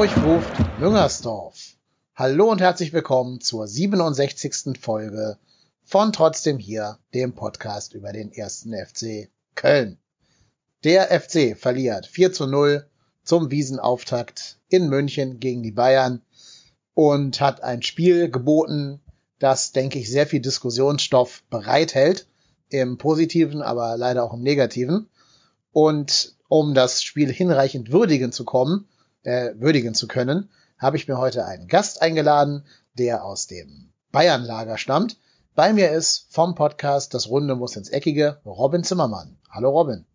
Hamburg ruft Müngersdorf. Hallo und herzlich willkommen zur 67. Folge von Trotzdem hier, dem Podcast über den ersten FC Köln. Der FC verliert 4 zu 0 zum Wiesenauftakt in München gegen die Bayern und hat ein Spiel geboten, das, denke ich, sehr viel Diskussionsstoff bereithält. Im positiven, aber leider auch im negativen. Und um das Spiel hinreichend würdigen zu kommen, äh, würdigen zu können, habe ich mir heute einen Gast eingeladen, der aus dem Bayernlager stammt. Bei mir ist vom Podcast Das Runde muss ins Eckige Robin Zimmermann. Hallo Robin.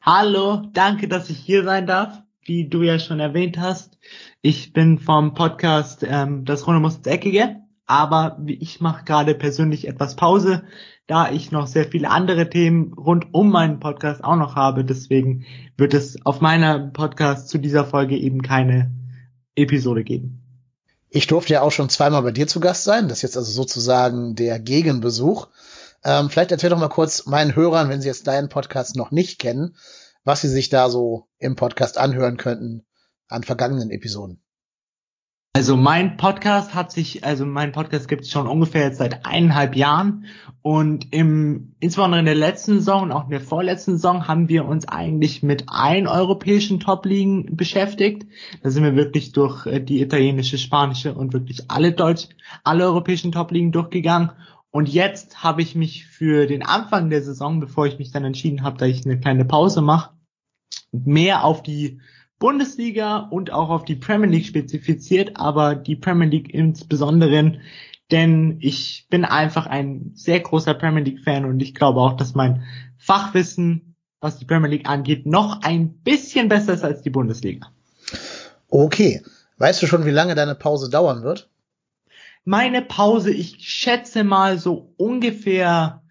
Hallo, danke, dass ich hier sein darf. Wie du ja schon erwähnt hast, ich bin vom Podcast ähm, Das Runde muss ins Eckige, aber ich mache gerade persönlich etwas Pause, da ich noch sehr viele andere Themen rund um meinen Podcast auch noch habe. Deswegen wird es auf meiner Podcast zu dieser Folge eben keine Episode geben. Ich durfte ja auch schon zweimal bei dir zu Gast sein. Das ist jetzt also sozusagen der Gegenbesuch. Ähm, vielleicht erzähl doch mal kurz meinen Hörern, wenn sie jetzt deinen Podcast noch nicht kennen, was sie sich da so im Podcast anhören könnten an vergangenen Episoden. Also mein Podcast hat sich, also mein Podcast gibt es schon ungefähr jetzt seit eineinhalb Jahren und im, insbesondere in der letzten Saison und auch in der vorletzten Saison haben wir uns eigentlich mit allen europäischen Top-Ligen beschäftigt. Da sind wir wirklich durch äh, die italienische, spanische und wirklich alle deutsch, alle europäischen Top-Ligen durchgegangen. Und jetzt habe ich mich für den Anfang der Saison, bevor ich mich dann entschieden habe, dass ich eine kleine Pause mache, mehr auf die Bundesliga und auch auf die Premier League spezifiziert, aber die Premier League insbesondere, denn ich bin einfach ein sehr großer Premier League Fan und ich glaube auch, dass mein Fachwissen, was die Premier League angeht, noch ein bisschen besser ist als die Bundesliga. Okay. Weißt du schon, wie lange deine Pause dauern wird? Meine Pause, ich schätze mal so ungefähr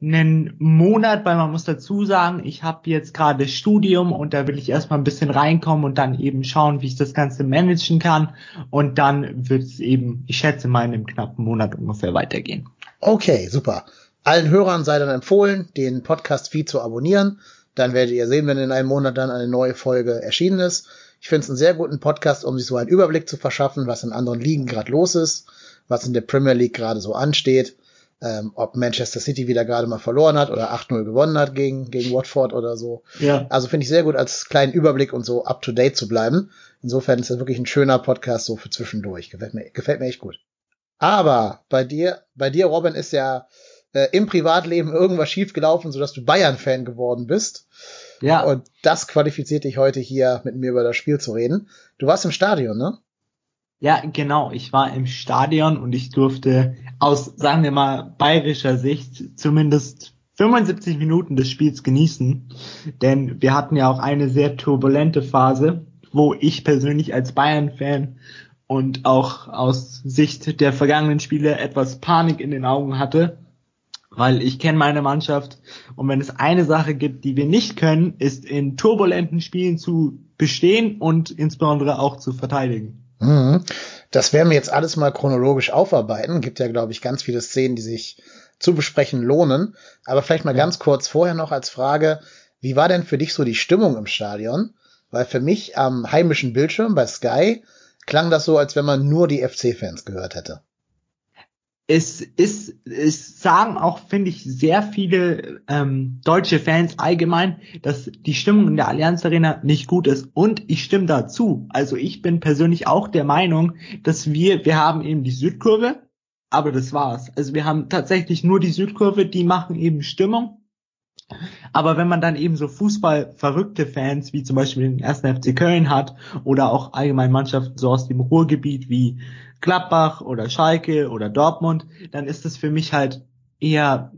einen Monat, weil man muss dazu sagen, ich habe jetzt gerade Studium und da will ich erstmal ein bisschen reinkommen und dann eben schauen, wie ich das Ganze managen kann. Und dann wird es eben, ich schätze mal, in einem knappen Monat ungefähr weitergehen. Okay, super. Allen Hörern sei dann empfohlen, den Podcast-Feed zu abonnieren. Dann werdet ihr sehen, wenn in einem Monat dann eine neue Folge erschienen ist. Ich finde es einen sehr guten Podcast, um sich so einen Überblick zu verschaffen, was in anderen Ligen gerade los ist, was in der Premier League gerade so ansteht ähm, ob Manchester City wieder gerade mal verloren hat oder 8-0 gewonnen hat gegen, gegen Watford oder so. Ja. Also finde ich sehr gut, als kleinen Überblick und so up to date zu bleiben. Insofern ist das wirklich ein schöner Podcast so für zwischendurch. Gefällt mir, gefällt mir echt gut. Aber bei dir, bei dir, Robin, ist ja äh, im Privatleben irgendwas schiefgelaufen, sodass du Bayern-Fan geworden bist. Ja. Und das qualifiziert dich heute hier mit mir über das Spiel zu reden. Du warst im Stadion, ne? Ja, genau. Ich war im Stadion und ich durfte aus, sagen wir mal, bayerischer Sicht zumindest 75 Minuten des Spiels genießen. Denn wir hatten ja auch eine sehr turbulente Phase, wo ich persönlich als Bayern-Fan und auch aus Sicht der vergangenen Spiele etwas Panik in den Augen hatte. Weil ich kenne meine Mannschaft und wenn es eine Sache gibt, die wir nicht können, ist in turbulenten Spielen zu bestehen und insbesondere auch zu verteidigen. Mhm. Das werden wir jetzt alles mal chronologisch aufarbeiten. Gibt ja, glaube ich, ganz viele Szenen, die sich zu besprechen lohnen. Aber vielleicht mal ganz kurz vorher noch als Frage, wie war denn für dich so die Stimmung im Stadion? Weil für mich am heimischen Bildschirm bei Sky klang das so, als wenn man nur die FC-Fans gehört hätte es ist, es sagen auch, finde ich, sehr viele ähm, deutsche Fans allgemein, dass die Stimmung in der Allianz Arena nicht gut ist. Und ich stimme dazu. Also ich bin persönlich auch der Meinung, dass wir, wir haben eben die Südkurve, aber das war's. Also wir haben tatsächlich nur die Südkurve, die machen eben Stimmung. Aber wenn man dann eben so Fußball-verrückte Fans wie zum Beispiel den ersten FC Köln hat oder auch allgemein Mannschaften so aus dem Ruhrgebiet wie Gladbach oder Schalke oder Dortmund, dann ist es für mich halt eher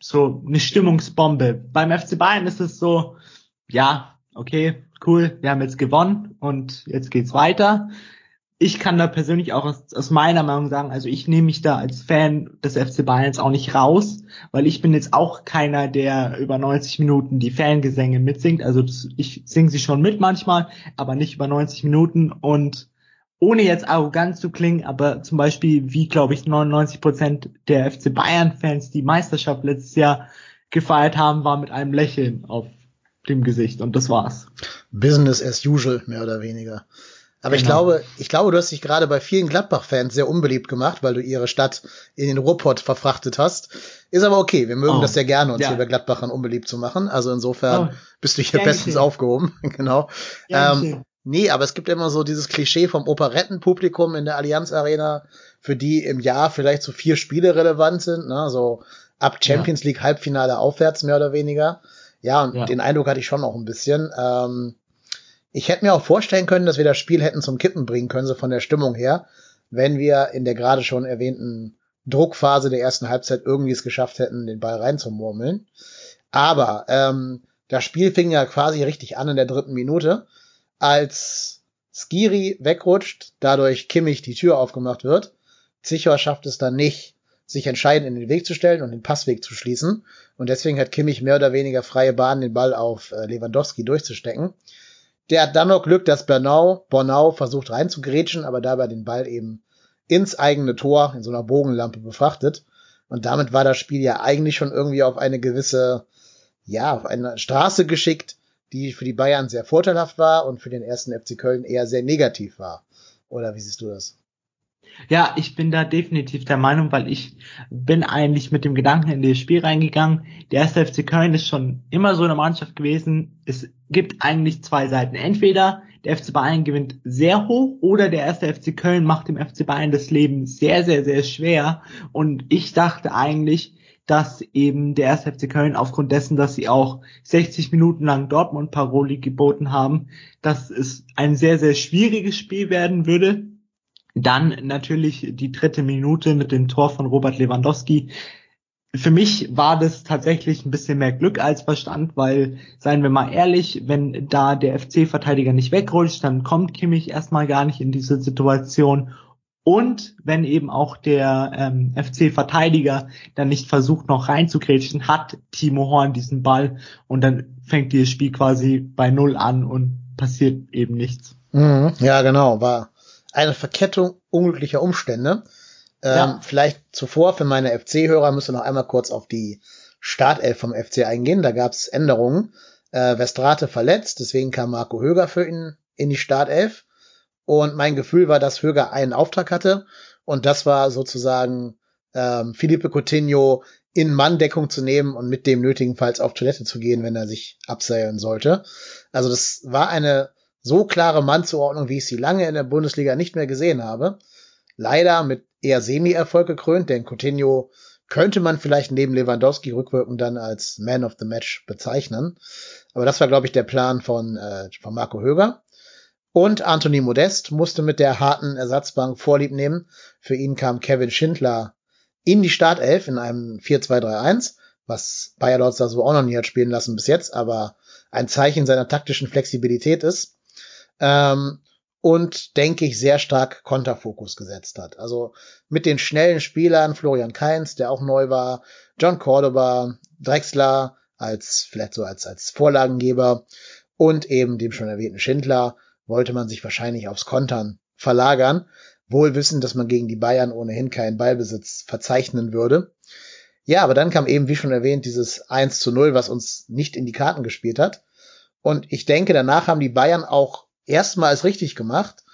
so eine Stimmungsbombe. Beim FC Bayern ist es so, ja, okay, cool, wir haben jetzt gewonnen und jetzt geht's weiter ich kann da persönlich auch aus, aus, meiner Meinung sagen, also ich nehme mich da als Fan des FC Bayerns auch nicht raus, weil ich bin jetzt auch keiner, der über 90 Minuten die Fangesänge mitsingt. Also ich singe sie schon mit manchmal, aber nicht über 90 Minuten und ohne jetzt arrogant zu klingen, aber zum Beispiel wie, glaube ich, 99 Prozent der FC Bayern-Fans die Meisterschaft letztes Jahr gefeiert haben, war mit einem Lächeln auf dem Gesicht und das war's. Business as usual, mehr oder weniger. Aber ich Genau. glaube, ich glaube, du hast dich gerade bei vielen Gladbach-Fans sehr unbeliebt gemacht, weil du ihre Stadt in den Ruhrpott verfrachtet hast. Ist aber okay. Wir mögen Oh. das sehr gerne, uns Ja. hier bei Gladbachern unbeliebt zu machen. Also insofern Oh. bist du hier Gern bestens aufgehoben. genau. Ähm. Nee, aber es gibt immer so dieses Klischee vom Operettenpublikum in der Allianz Arena, für die im Jahr vielleicht so vier Spiele relevant sind, ne? so ab Champions League Halbfinale aufwärts mehr oder weniger. Ja, und Ja. den Eindruck hatte ich schon auch ein bisschen. Ähm, ich hätte mir auch vorstellen können, dass wir das Spiel hätten zum Kippen bringen können, so von der Stimmung her, wenn wir in der gerade schon erwähnten Druckphase der ersten Halbzeit irgendwie es geschafft hätten, den Ball reinzumurmeln. Aber ähm, das Spiel fing ja quasi richtig an in der dritten Minute, als Skiri wegrutscht, dadurch Kimmich die Tür aufgemacht wird. Zichor schafft es dann nicht, sich entscheidend in den Weg zu stellen und den Passweg zu schließen. Und deswegen hat Kimmich mehr oder weniger freie Bahn, den Ball auf äh, Lewandowski durchzustecken. Der hat dann noch Glück, dass Bernau, Bornau versucht reinzugrätschen, aber dabei den Ball eben ins eigene Tor in so einer Bogenlampe befrachtet. Und damit war das Spiel ja eigentlich schon irgendwie auf eine gewisse, ja, auf eine Straße geschickt, die für die Bayern sehr vorteilhaft war und für den ersten FC Köln eher sehr negativ war. Oder wie siehst du das? Ja, ich bin da definitiv der Meinung, weil ich bin eigentlich mit dem Gedanken in das Spiel reingegangen. Der erste FC Köln ist schon immer so eine Mannschaft gewesen. Es gibt eigentlich zwei Seiten. Entweder der FC Bayern gewinnt sehr hoch oder der erste FC Köln macht dem FC Bayern das Leben sehr, sehr, sehr schwer. Und ich dachte eigentlich, dass eben der erste FC Köln aufgrund dessen, dass sie auch 60 Minuten lang Dortmund Paroli geboten haben, dass es ein sehr, sehr schwieriges Spiel werden würde. Dann natürlich die dritte Minute mit dem Tor von Robert Lewandowski. Für mich war das tatsächlich ein bisschen mehr Glück als Verstand, weil, seien wir mal ehrlich, wenn da der FC-Verteidiger nicht wegrutscht, dann kommt Kimmich erstmal gar nicht in diese Situation. Und wenn eben auch der ähm, FC-Verteidiger dann nicht versucht, noch reinzugrätschen, hat Timo Horn diesen Ball und dann fängt dieses Spiel quasi bei Null an und passiert eben nichts. Mhm, ja, genau, war eine Verkettung unglücklicher Umstände. Ähm, Ja. Vielleicht zuvor für meine FC-Hörer müssen wir noch einmal kurz auf die Startelf vom FC eingehen. Da gab es Änderungen. Äh, Westrate verletzt, deswegen kam Marco Höger für ihn in die Startelf. Und mein Gefühl war, dass Höger einen Auftrag hatte. Und das war sozusagen ähm, Felipe Coutinho in Manndeckung zu nehmen und mit dem nötigenfalls auf Toilette zu gehen, wenn er sich abseilen sollte. Also das war eine so klare Mannzuordnung, wie ich sie lange in der Bundesliga nicht mehr gesehen habe. Leider mit eher Semi-Erfolg gekrönt, denn Coutinho könnte man vielleicht neben Lewandowski rückwirkend dann als Man of the Match bezeichnen. Aber das war, glaube ich, der Plan von, äh, von Marco Höger. Und Anthony Modest musste mit der harten Ersatzbank Vorlieb nehmen. Für ihn kam Kevin Schindler in die Startelf in einem 4-2-3-1, was Bayer Lorz da so auch noch nie hat spielen lassen bis jetzt, aber ein Zeichen seiner taktischen Flexibilität ist. Ähm, und denke ich sehr stark Konterfokus gesetzt hat. Also mit den schnellen Spielern Florian Kainz, der auch neu war, John Cordoba, Drexler als vielleicht so als als Vorlagengeber und eben dem schon erwähnten Schindler wollte man sich wahrscheinlich aufs Kontern verlagern, wohl wissend, dass man gegen die Bayern ohnehin keinen Ballbesitz verzeichnen würde. Ja, aber dann kam eben, wie schon erwähnt, dieses 1 zu 0, was uns nicht in die Karten gespielt hat. Und ich denke, danach haben die Bayern auch erstmals richtig gemacht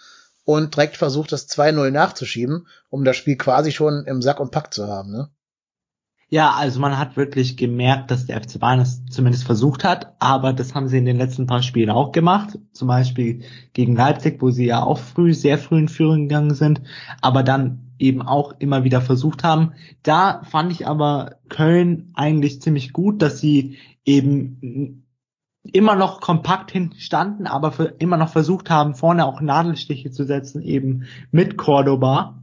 und direkt versucht, das 2-0 nachzuschieben, um das Spiel quasi schon im Sack und Pack zu haben. Ne? Ja, also man hat wirklich gemerkt, dass der FC Bayern es zumindest versucht hat, aber das haben sie in den letzten paar Spielen auch gemacht. Zum Beispiel gegen Leipzig, wo sie ja auch früh, sehr früh in Führung gegangen sind, aber dann eben auch immer wieder versucht haben. Da fand ich aber Köln eigentlich ziemlich gut, dass sie eben immer noch kompakt hinten standen, aber für, immer noch versucht haben, vorne auch Nadelstiche zu setzen, eben mit Cordoba,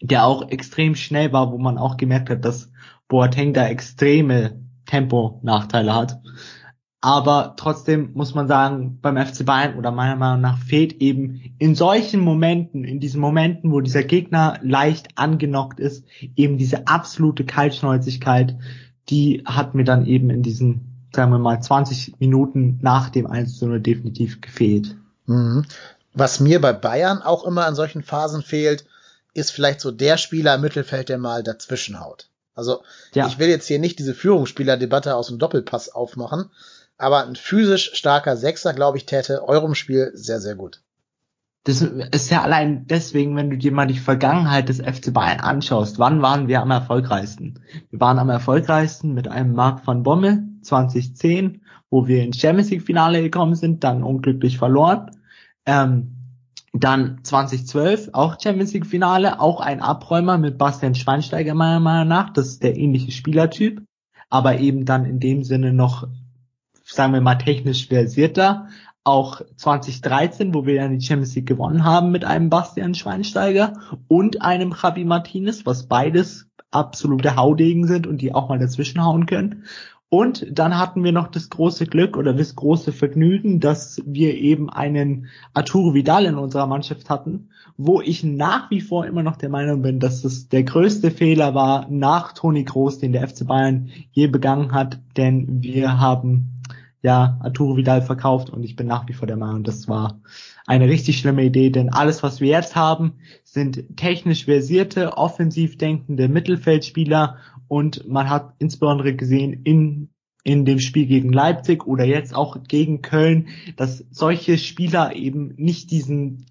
der auch extrem schnell war, wo man auch gemerkt hat, dass Boateng da extreme Tempo-Nachteile hat. Aber trotzdem muss man sagen, beim FC Bayern oder meiner Meinung nach fehlt eben in solchen Momenten, in diesen Momenten, wo dieser Gegner leicht angenockt ist, eben diese absolute Kaltschnäuzigkeit, die hat mir dann eben in diesen, sagen wir mal, 20 Minuten nach dem 1 zu 0 definitiv gefehlt. Mhm. Was mir bei Bayern auch immer an solchen Phasen fehlt, ist vielleicht so der Spieler im Mittelfeld, der mal dazwischen haut. Also Ja. ich will jetzt hier nicht diese Führungsspielerdebatte aus dem Doppelpass aufmachen, aber ein physisch starker Sechser, glaube ich, täte eurem Spiel sehr, sehr gut. das ist ja allein deswegen, wenn du dir mal die Vergangenheit des FC Bayern anschaust, wann waren wir am erfolgreichsten? Wir waren am erfolgreichsten mit einem Marc van Bommel 2010, wo wir ins Champions League Finale gekommen sind, dann unglücklich verloren. Ähm, dann 2012 auch Champions League Finale, auch ein Abräumer mit Bastian Schweinsteiger meiner Meinung nach. Das ist der ähnliche Spielertyp, aber eben dann in dem Sinne noch, sagen wir mal, technisch versierter auch 2013, wo wir ja die Champions League gewonnen haben mit einem Bastian Schweinsteiger und einem Javi Martinez, was beides absolute Haudegen sind und die auch mal dazwischen hauen können. Und dann hatten wir noch das große Glück oder das große Vergnügen, dass wir eben einen Arturo Vidal in unserer Mannschaft hatten, wo ich nach wie vor immer noch der Meinung bin, dass das der größte Fehler war nach Toni Kroos, den der FC Bayern je begangen hat, denn wir haben ja Arturo Vidal verkauft und ich bin nach wie vor der Meinung, das war eine richtig schlimme Idee, denn alles, was wir jetzt haben, sind technisch versierte, offensiv denkende Mittelfeldspieler und man hat insbesondere gesehen in in dem Spiel gegen Leipzig oder jetzt auch gegen Köln, dass solche Spieler eben nicht diesen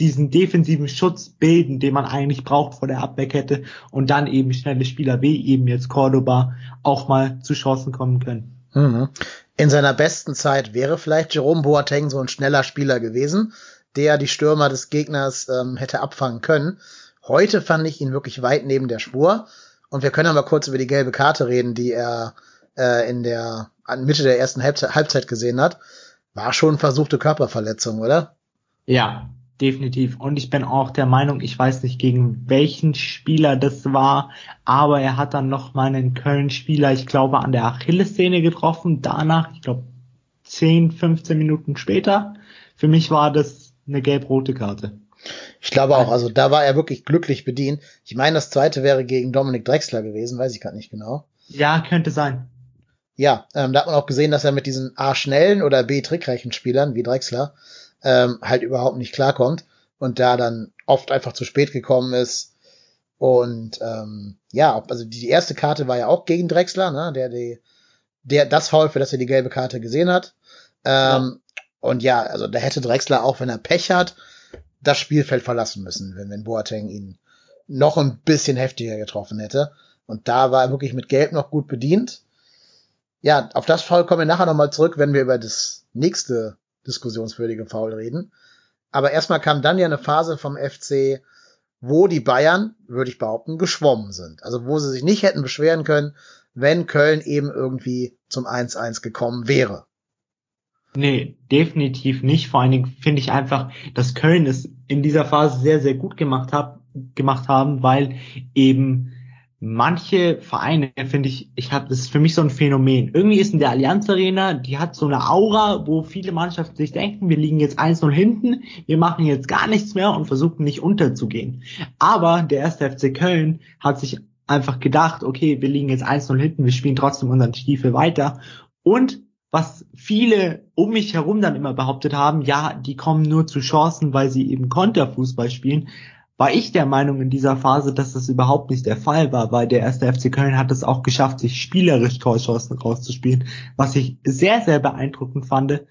diesen defensiven Schutz bilden, den man eigentlich braucht vor der Abwehrkette und dann eben schnelle Spieler wie eben jetzt Cordoba auch mal zu Chancen kommen können. Mhm in seiner besten Zeit wäre vielleicht Jerome Boateng so ein schneller Spieler gewesen, der die Stürmer des Gegners ähm, hätte abfangen können. Heute fand ich ihn wirklich weit neben der Spur. Und wir können aber kurz über die gelbe Karte reden, die er äh, in der Mitte der ersten Halbzeit, Halbzeit gesehen hat. War schon versuchte Körperverletzung, oder? Ja, definitiv. Und ich bin auch der Meinung, ich weiß nicht gegen welchen Spieler das war, aber er hat dann noch mal einen Köln-Spieler, ich glaube, an der Achillessehne getroffen. Danach, ich glaube, 10, 15 Minuten später. Für mich war das eine gelb-rote Karte. Ich glaube auch, also da war er wirklich glücklich bedient. Ich meine, das zweite wäre gegen Dominik Drexler gewesen, weiß ich gerade nicht genau. Ja, könnte sein. Ja, ähm, da hat man auch gesehen, dass er mit diesen A schnellen oder B trickreichen Spielern wie Drexler ähm, halt überhaupt nicht klarkommt und da dann oft einfach zu spät gekommen ist. Und ähm, ja, also die, erste Karte war ja auch gegen Drexler, ne, der die, der das Foul, für das er die gelbe Karte gesehen hat. Ähm, ja. Und ja, also da hätte Drexler auch, wenn er Pech hat, das Spielfeld verlassen müssen, wenn, wenn Boateng ihn noch ein bisschen heftiger getroffen hätte. Und da war er wirklich mit Gelb noch gut bedient. Ja, auf das Foul kommen wir nachher nochmal zurück, wenn wir über das nächste diskussionswürdige Foul reden. Aber erstmal kam dann ja eine Phase vom FC, wo die Bayern, würde ich behaupten, geschwommen sind. Also wo sie sich nicht hätten beschweren können, wenn Köln eben irgendwie zum 1-1 gekommen wäre. Nee, definitiv nicht. Vor allen Dingen finde ich einfach, dass Köln es in dieser Phase sehr, sehr gut gemacht hat, gemacht haben, weil eben manche Vereine, finde ich, ich habe, das ist für mich so ein Phänomen. Irgendwie ist in der Allianz Arena, die hat so eine Aura, wo viele Mannschaften sich denken, wir liegen jetzt 1-0 hinten, wir machen jetzt gar nichts mehr und versuchen nicht unterzugehen. Aber der erste FC Köln hat sich einfach gedacht, okay, wir liegen jetzt 1-0 hinten, wir spielen trotzdem unseren Stiefel weiter. Und was viele um mich herum dann immer behauptet haben, ja, die kommen nur zu Chancen, weil sie eben Konterfußball spielen war ich der Meinung in dieser Phase, dass das überhaupt nicht der Fall war, weil der erste FC Köln hat es auch geschafft, sich spielerisch Torchancen rauszuspielen, was ich sehr, sehr beeindruckend fand.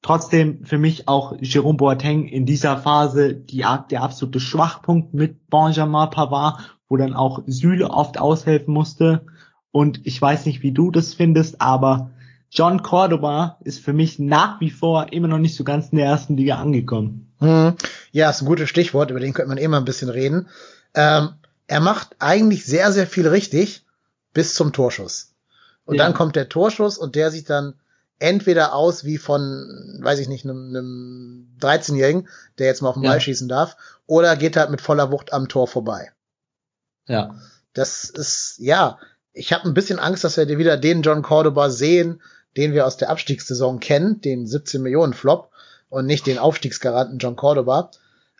Trotzdem für mich auch Jerome Boateng in dieser Phase die, der absolute Schwachpunkt mit Benjamin Pavard, wo dann auch Süle oft aushelfen musste. Und ich weiß nicht, wie du das findest, aber John Cordoba ist für mich nach wie vor immer noch nicht so ganz in der ersten Liga angekommen. Hm. Ja, ist ein gutes Stichwort, über den könnte man immer ein bisschen reden. Ähm, er macht eigentlich sehr, sehr viel richtig bis zum Torschuss. Und ja. dann kommt der Torschuss und der sieht dann entweder aus wie von, weiß ich nicht, einem, einem 13-Jährigen, der jetzt mal auf den Ball ja. schießen darf, oder geht halt mit voller Wucht am Tor vorbei. Ja. Das ist, ja, ich habe ein bisschen Angst, dass wir wieder den John Cordoba sehen, den wir aus der Abstiegssaison kennen, den 17 Millionen Flop, und nicht den Aufstiegsgaranten John Cordoba.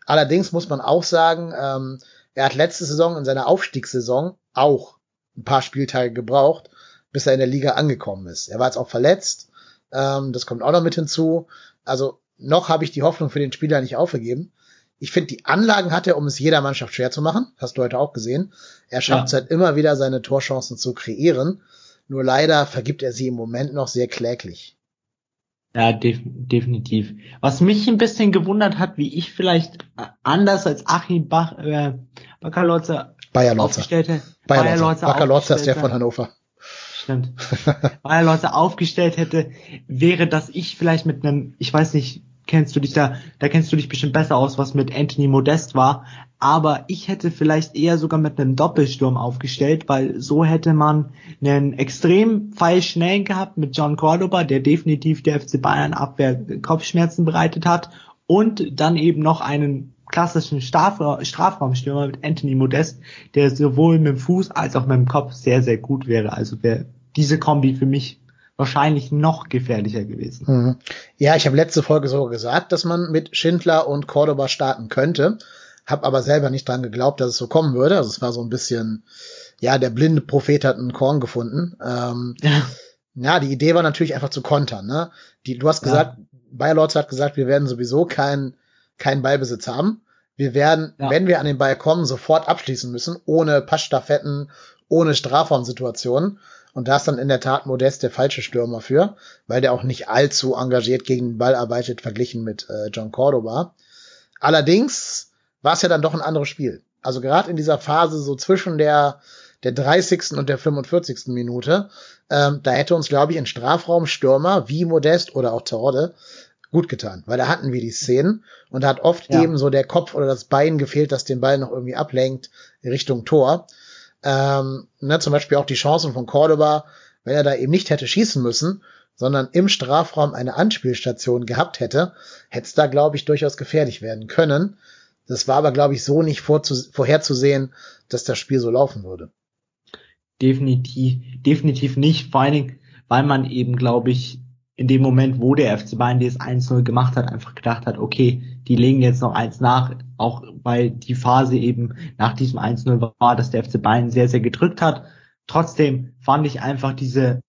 Allerdings muss man auch sagen, ähm, er hat letzte Saison in seiner Aufstiegssaison auch ein paar Spieltage gebraucht, bis er in der Liga angekommen ist. Er war jetzt auch verletzt, ähm, das kommt auch noch mit hinzu. Also noch habe ich die Hoffnung für den Spieler nicht aufgegeben. Ich finde, die Anlagen hat er, um es jeder Mannschaft schwer zu machen. Hast du heute auch gesehen. Er schafft es halt immer wieder, seine Torchancen zu kreieren. Nur leider vergibt er sie im Moment noch sehr kläglich. Ja, def definitiv. Was mich ein bisschen gewundert hat, wie ich vielleicht äh, anders als Achim Bach, äh, Baccalorza Bayer Lorzer. aufgestellt hätte. Bayer Bayer Lorzer. Lorzer Bayer Lorzer ist der von Hannover. Stimmt. Bayer Lorzer aufgestellt hätte, wäre, dass ich vielleicht mit einem, ich weiß nicht, kennst du dich da, da kennst du dich bestimmt besser aus, was mit Anthony Modest war, aber ich hätte vielleicht eher sogar mit einem Doppelsturm aufgestellt, weil so hätte man einen extrem feilschnellen gehabt mit John Cordoba, der definitiv der FC Bayern Abwehr Kopfschmerzen bereitet hat und dann eben noch einen klassischen Strafra Strafraumstürmer mit Anthony Modest, der sowohl mit dem Fuß als auch mit dem Kopf sehr, sehr gut wäre. Also wäre diese Kombi für mich wahrscheinlich noch gefährlicher gewesen. Mhm. Ja, ich habe letzte Folge sogar gesagt, dass man mit Schindler und Cordoba starten könnte, habe aber selber nicht dran geglaubt, dass es so kommen würde. Also es war so ein bisschen, ja, der blinde Prophet hat einen Korn gefunden. Ähm, Ja. ja, die Idee war natürlich einfach zu kontern. Ne? Die, du hast gesagt, Bayer Lorz hat gesagt, wir werden sowieso keinen keinen Ballbesitz haben. Wir werden, Ja. wenn wir an den Ball kommen, sofort abschließen müssen, ohne Passstaffetten, ohne Strafraumsituationen. Und da ist dann in der Tat Modest der falsche Stürmer für, weil der auch nicht allzu engagiert gegen den Ball arbeitet, verglichen mit äh, John Cordoba. Allerdings war es ja dann doch ein anderes Spiel. Also gerade in dieser Phase so zwischen der, der 30. und der 45. Minute, ähm, da hätte uns, glaube ich, ein Strafraumstürmer wie Modest oder auch Terodde gut getan, weil da hatten wir die Szenen und da hat oft Ja. eben so der Kopf oder das Bein gefehlt, das den Ball noch irgendwie ablenkt Richtung Tor. Ähm, ne, zum Beispiel auch die Chancen von Cordoba, wenn er da eben nicht hätte schießen müssen, sondern im Strafraum eine Anspielstation gehabt hätte, hätte es da, glaube ich, durchaus gefährlich werden können. Das war aber, glaube ich, so nicht vorherzusehen, dass das Spiel so laufen würde. Definitiv, definitiv nicht. Vor allen Dingen, weil man eben, glaube ich, in dem Moment, wo der FC Bayern das 1-0 gemacht hat, einfach gedacht hat, okay, die legen jetzt noch eins nach, auch weil die Phase eben nach diesem 1-0 war, dass der FC Bayern sehr, sehr gedrückt hat. Trotzdem fand ich einfach diese,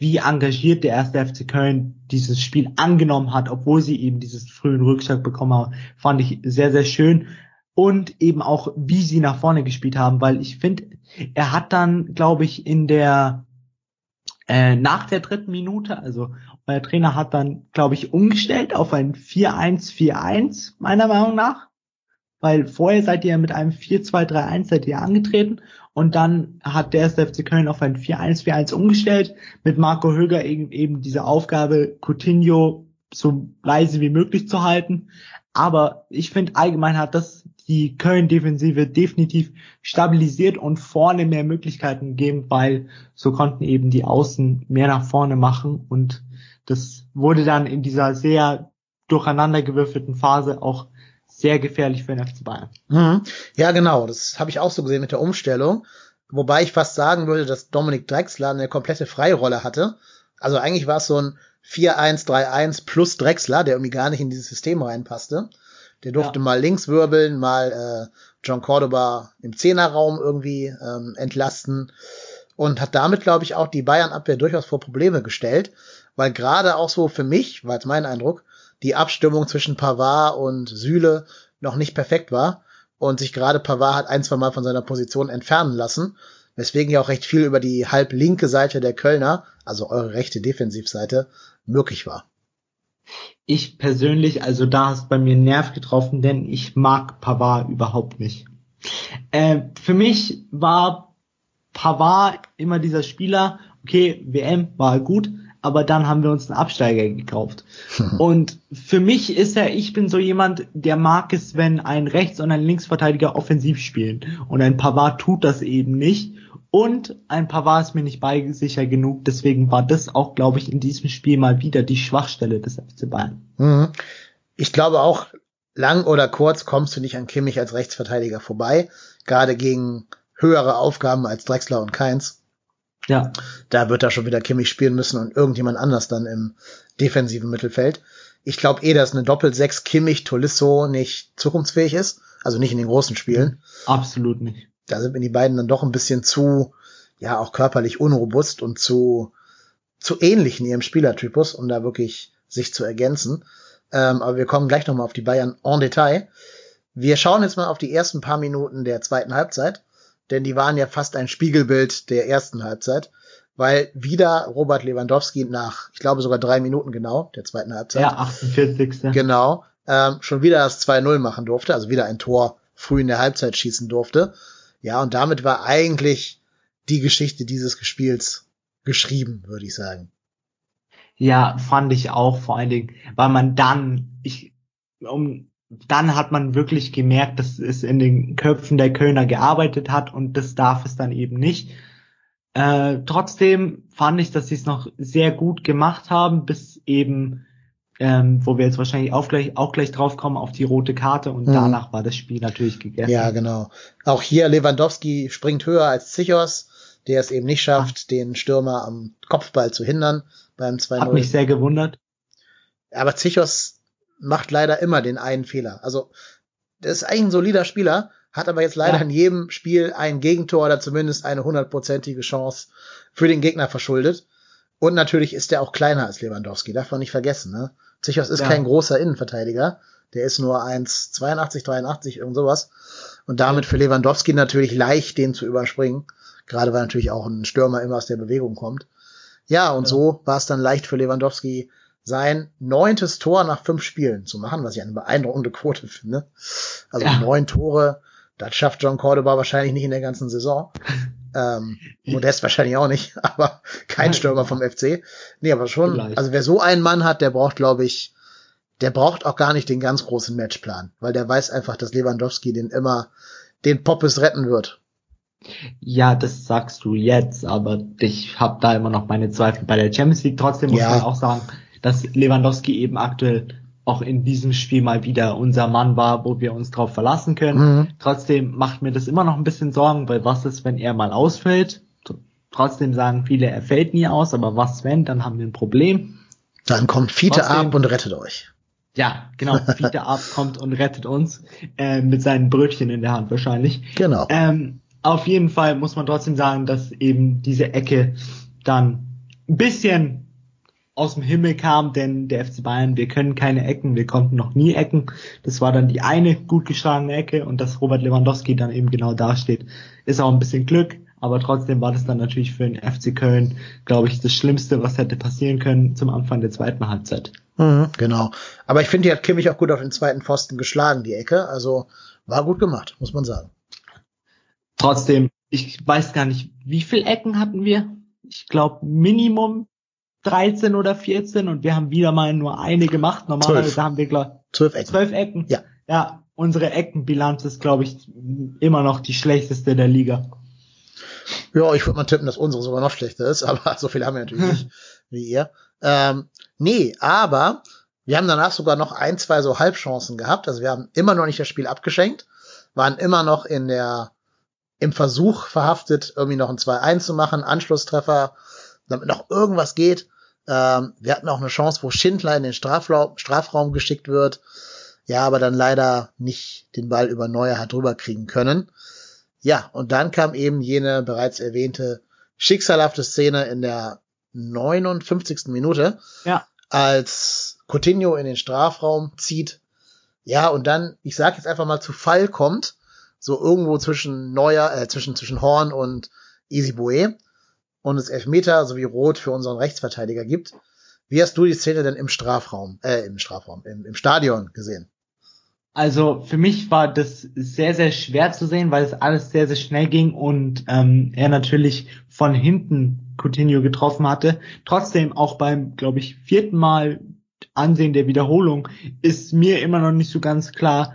wie engagiert der erste FC Köln dieses Spiel angenommen hat, obwohl sie eben dieses frühen Rückschlag bekommen haben, fand ich sehr, sehr schön. Und eben auch, wie sie nach vorne gespielt haben, weil ich finde, er hat dann, glaube ich, in der äh, nach der dritten Minute, also euer Trainer hat dann, glaube ich, umgestellt auf ein 4-1-4-1, meiner Meinung nach. Weil vorher seid ihr mit einem 4-2-3-1 seid ihr angetreten und dann hat der FC Köln auf ein 4-1-4-1 umgestellt, mit Marco Höger eben, eben diese Aufgabe, Coutinho so leise wie möglich zu halten. Aber ich finde allgemein hat das die Köln-Defensive definitiv stabilisiert und vorne mehr Möglichkeiten gegeben, weil so konnten eben die Außen mehr nach vorne machen und das wurde dann in dieser sehr durcheinandergewürfelten Phase auch sehr gefährlich für den FC Bayern. Mhm. Ja, genau. Das habe ich auch so gesehen mit der Umstellung. Wobei ich fast sagen würde, dass Dominik Drexler eine komplette Freirolle hatte. Also eigentlich war es so ein 4-1-3-1 plus Drexler, der irgendwie gar nicht in dieses System reinpasste. Der durfte Ja. mal links wirbeln, mal äh, John Cordoba im Zehnerraum irgendwie ähm, entlasten und hat damit, glaube ich, auch die Bayern-Abwehr durchaus vor Probleme gestellt, weil gerade auch so für mich, war jetzt mein Eindruck, die Abstimmung zwischen Pavard und Süle noch nicht perfekt war und sich gerade Pavard hat ein, zwei Mal von seiner Position entfernen lassen, weswegen ja auch recht viel über die halb linke Seite der Kölner, also eure rechte Defensivseite, möglich war. Ich persönlich, also da hast bei mir einen Nerv getroffen, denn ich mag Pavard überhaupt nicht. Äh, für mich war Pavard immer dieser Spieler, okay, WM war gut, aber dann haben wir uns einen Absteiger gekauft. Und für mich ist er, ich bin so jemand, der mag es, wenn ein Rechts- und ein Linksverteidiger offensiv spielen. Und ein Pavard tut das eben nicht. Und ein Pavard ist mir nicht beisicher genug. Deswegen war das auch, glaube ich, in diesem Spiel mal wieder die Schwachstelle des FC Bayern. Mhm. Ich glaube auch, lang oder kurz kommst du nicht an Kimmich als Rechtsverteidiger vorbei, gerade gegen höhere Aufgaben als Drexler und Keins. Ja, Da wird er schon wieder Kimmich spielen müssen und irgendjemand anders dann im defensiven Mittelfeld. Ich glaube eh, dass eine Doppel-6 Kimmich Tolisso nicht zukunftsfähig ist. Also nicht in den großen Spielen. absolut nicht. Da sind mir die beiden dann doch ein bisschen zu, ja, auch körperlich unrobust und zu, zu ähnlich in ihrem Spielertypus, um da wirklich sich zu ergänzen. Ähm, aber wir kommen gleich nochmal auf die Bayern en Detail. Wir schauen jetzt mal auf die ersten paar Minuten der zweiten Halbzeit, denn die waren ja fast ein Spiegelbild der ersten Halbzeit, weil wieder Robert Lewandowski nach, ich glaube sogar drei Minuten genau, der zweiten Halbzeit. Ja, 48. Genau, ähm, schon wieder das 2-0 machen durfte, also wieder ein Tor früh in der Halbzeit schießen durfte. Ja, und damit war eigentlich die Geschichte dieses Spiels geschrieben, würde ich sagen. Ja, fand ich auch vor allen Dingen, weil man dann, ich, um, dann hat man wirklich gemerkt, dass es in den Köpfen der Kölner gearbeitet hat und das darf es dann eben nicht. Äh, trotzdem fand ich, dass sie es noch sehr gut gemacht haben, bis eben, ähm, wo wir jetzt wahrscheinlich auch gleich, auch gleich drauf kommen, auf die rote Karte und mhm. danach war das Spiel natürlich gegessen. Ja, genau. Auch hier Lewandowski springt höher als Zichos, der es eben nicht schafft, ah. den Stürmer am Kopfball zu hindern beim 2-0. Hat mich sehr gewundert. Aber Zichos macht leider immer den einen Fehler. Also, der ist eigentlich ein solider Spieler, hat aber jetzt leider ja. in jedem Spiel ein Gegentor oder zumindest eine hundertprozentige Chance für den Gegner verschuldet. Und natürlich ist er auch kleiner als Lewandowski, darf man nicht vergessen. Ne? Zichos ist ja. kein großer Innenverteidiger, der ist nur 1,82, 83, irgend sowas. Und damit für Lewandowski natürlich leicht, den zu überspringen. Gerade weil natürlich auch ein Stürmer immer aus der Bewegung kommt. Ja, und ja. so war es dann leicht für Lewandowski, sein neuntes Tor nach fünf Spielen zu machen, was ich eine beeindruckende Quote finde. Also ja. neun Tore das schafft John Cordoba wahrscheinlich nicht in der ganzen Saison. Ähm, Modest wahrscheinlich auch nicht, aber kein Stürmer vom FC. Nee, aber schon, Vielleicht. also wer so einen Mann hat, der braucht, glaube ich, der braucht auch gar nicht den ganz großen Matchplan, weil der weiß einfach, dass Lewandowski den immer, den Poppes retten wird. Ja, das sagst du jetzt, aber ich habe da immer noch meine Zweifel bei der Champions League. Trotzdem muss ja. man auch sagen, dass Lewandowski eben aktuell auch in diesem Spiel mal wieder unser Mann war, wo wir uns drauf verlassen können. Mhm. Trotzdem macht mir das immer noch ein bisschen Sorgen, weil was ist, wenn er mal ausfällt? Trotzdem sagen viele, er fällt nie aus, aber was wenn, dann haben wir ein Problem. Dann kommt Fiete ab und rettet euch. Ja, genau. Fiete ab kommt und rettet uns äh, mit seinen Brötchen in der Hand wahrscheinlich. Genau. Ähm, auf jeden Fall muss man trotzdem sagen, dass eben diese Ecke dann ein bisschen aus dem Himmel kam, denn der FC Bayern, wir können keine Ecken, wir konnten noch nie Ecken. Das war dann die eine gut geschlagene Ecke und dass Robert Lewandowski dann eben genau dasteht, ist auch ein bisschen Glück, aber trotzdem war das dann natürlich für den FC Köln, glaube ich, das Schlimmste, was hätte passieren können zum Anfang der zweiten Halbzeit. Mhm, genau. Aber ich finde, die hat Kimmich auch gut auf den zweiten Pfosten geschlagen, die Ecke. Also war gut gemacht, muss man sagen. Trotzdem, ich weiß gar nicht, wie viele Ecken hatten wir? Ich glaube, Minimum 13 oder 14 und wir haben wieder mal nur eine gemacht. Normalerweise 12. haben wir glaub, 12 Ecken. 12 Ecken. Ja. Ja, unsere Eckenbilanz ist, glaube ich, immer noch die schlechteste der Liga. Ja, ich würde mal tippen, dass unsere sogar noch schlechter ist, aber so viel haben wir natürlich nicht wie ihr. Ähm, nee, aber wir haben danach sogar noch ein, zwei so Halbchancen gehabt. Also wir haben immer noch nicht das Spiel abgeschenkt, waren immer noch in der im Versuch verhaftet, irgendwie noch ein 2-1 zu machen, Anschlusstreffer damit noch irgendwas geht. Ähm, wir hatten auch eine Chance, wo Schindler in den Strafraum, Strafraum geschickt wird. Ja, aber dann leider nicht den Ball über Neuer hat drüber kriegen können. Ja, und dann kam eben jene bereits erwähnte schicksalhafte Szene in der 59. Minute, ja. als Coutinho in den Strafraum zieht. Ja, und dann, ich sag jetzt einfach mal, zu Fall kommt, so irgendwo zwischen Neuer, äh, zwischen, zwischen Horn und Easy Bue und es Elfmeter sowie Rot für unseren Rechtsverteidiger gibt. Wie hast du die Szene denn im Strafraum, äh, im Strafraum, im, im Stadion gesehen? Also für mich war das sehr, sehr schwer zu sehen, weil es alles sehr, sehr schnell ging und ähm, er natürlich von hinten Coutinho getroffen hatte. Trotzdem auch beim, glaube ich, vierten Mal Ansehen der Wiederholung ist mir immer noch nicht so ganz klar,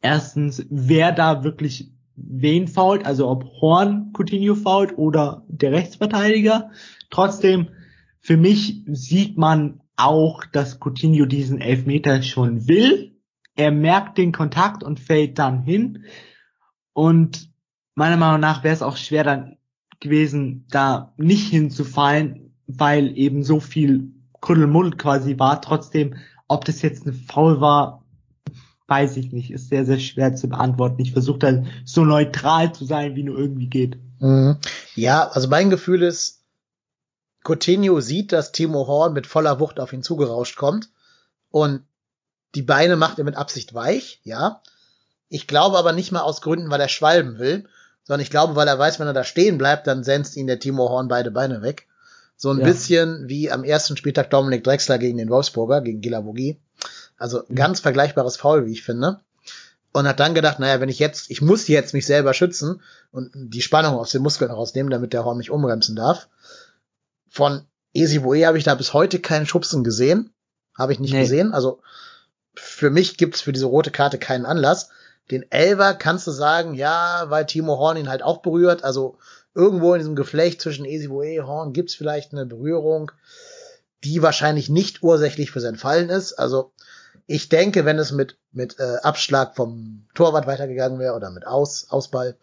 erstens, wer da wirklich wen fault, also ob Horn Coutinho fault oder der Rechtsverteidiger. Trotzdem, für mich sieht man auch, dass Coutinho diesen Elfmeter schon will. Er merkt den Kontakt und fällt dann hin. Und meiner Meinung nach wäre es auch schwer dann gewesen, da nicht hinzufallen, weil eben so viel Kuddelmund quasi war. Trotzdem, ob das jetzt ein Foul war, weiß ich nicht, ist sehr, sehr schwer zu beantworten. Ich versuche dann so neutral zu sein, wie nur irgendwie geht. Mhm. Ja, also mein Gefühl ist, Coutinho sieht, dass Timo Horn mit voller Wucht auf ihn zugerauscht kommt und die Beine macht er mit Absicht weich, ja. Ich glaube aber nicht mal aus Gründen, weil er schwalben will, sondern ich glaube, weil er weiß, wenn er da stehen bleibt, dann senzt ihn der Timo Horn beide Beine weg. So ein ja. bisschen wie am ersten Spieltag Dominik Drexler gegen den Wolfsburger, gegen Gilavogi. Also ganz vergleichbares Foul, wie ich finde. Und hat dann gedacht, naja, wenn ich jetzt, ich muss jetzt mich selber schützen und die Spannung aus den Muskeln rausnehmen, damit der Horn mich umbremsen darf. Von Esiboe habe ich da bis heute keinen Schubsen gesehen. Habe ich nicht nee. gesehen. Also für mich gibt's für diese rote Karte keinen Anlass. Den Elver kannst du sagen, ja, weil Timo Horn ihn halt auch berührt. Also irgendwo in diesem Geflecht zwischen Esiboe Horn gibt's vielleicht eine Berührung, die wahrscheinlich nicht ursächlich für sein Fallen ist. Also ich denke, wenn es mit, mit äh, Abschlag vom Torwart weitergegangen wäre oder mit Aus, Ausball,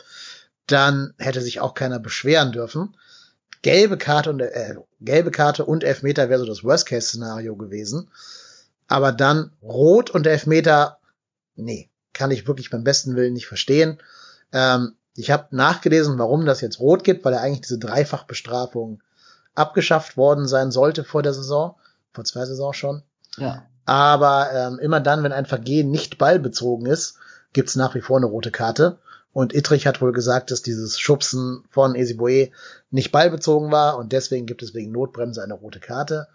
dann hätte sich auch keiner beschweren dürfen. Gelbe Karte und äh, gelbe Karte und Elfmeter wäre so das Worst-Case-Szenario gewesen. Aber dann Rot und Elfmeter, nee, kann ich wirklich beim besten Willen nicht verstehen. Ähm, ich habe nachgelesen, warum das jetzt rot gibt, weil er eigentlich diese Dreifachbestrafung abgeschafft worden sein sollte vor der Saison, vor zwei Saisons schon. Ja. Aber ähm, immer dann, wenn ein Vergehen nicht ballbezogen ist, gibt's nach wie vor eine rote Karte. Und Ittrich hat wohl gesagt, dass dieses Schubsen von Esiboe nicht ballbezogen war und deswegen gibt es wegen Notbremse eine rote Karte.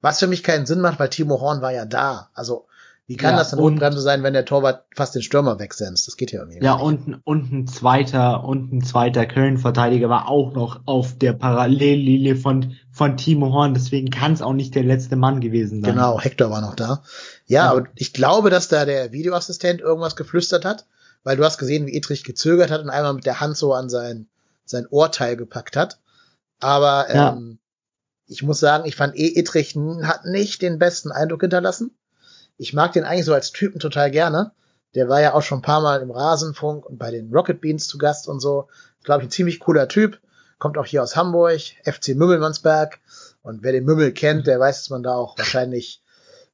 Was für mich keinen Sinn macht, weil Timo Horn war ja da. Also wie kann ja, das eine Notbremse sein, wenn der Torwart fast den Stürmer wegsenzt? Das geht ja irgendwie ja, nicht. Ja, und, und ein zweiter, und ein zweiter Köln-Verteidiger war auch noch auf der Parallellinie von, von Timo Horn. Deswegen kann es auch nicht der letzte Mann gewesen sein. Genau, Hector war noch da. Ja, ja, aber ich glaube, dass da der Videoassistent irgendwas geflüstert hat, weil du hast gesehen, wie Edrich gezögert hat und einmal mit der Hand so an sein, sein Ohrteil gepackt hat. Aber, ähm, ja. ich muss sagen, ich fand eh, Edrich hat nicht den besten Eindruck hinterlassen ich mag den eigentlich so als Typen total gerne. Der war ja auch schon ein paar Mal im Rasenfunk und bei den Rocket Beans zu Gast und so. Glaube ich, ein ziemlich cooler Typ. Kommt auch hier aus Hamburg, FC Mümmelmannsberg. Und wer den Mümmel kennt, der weiß, dass man da auch wahrscheinlich,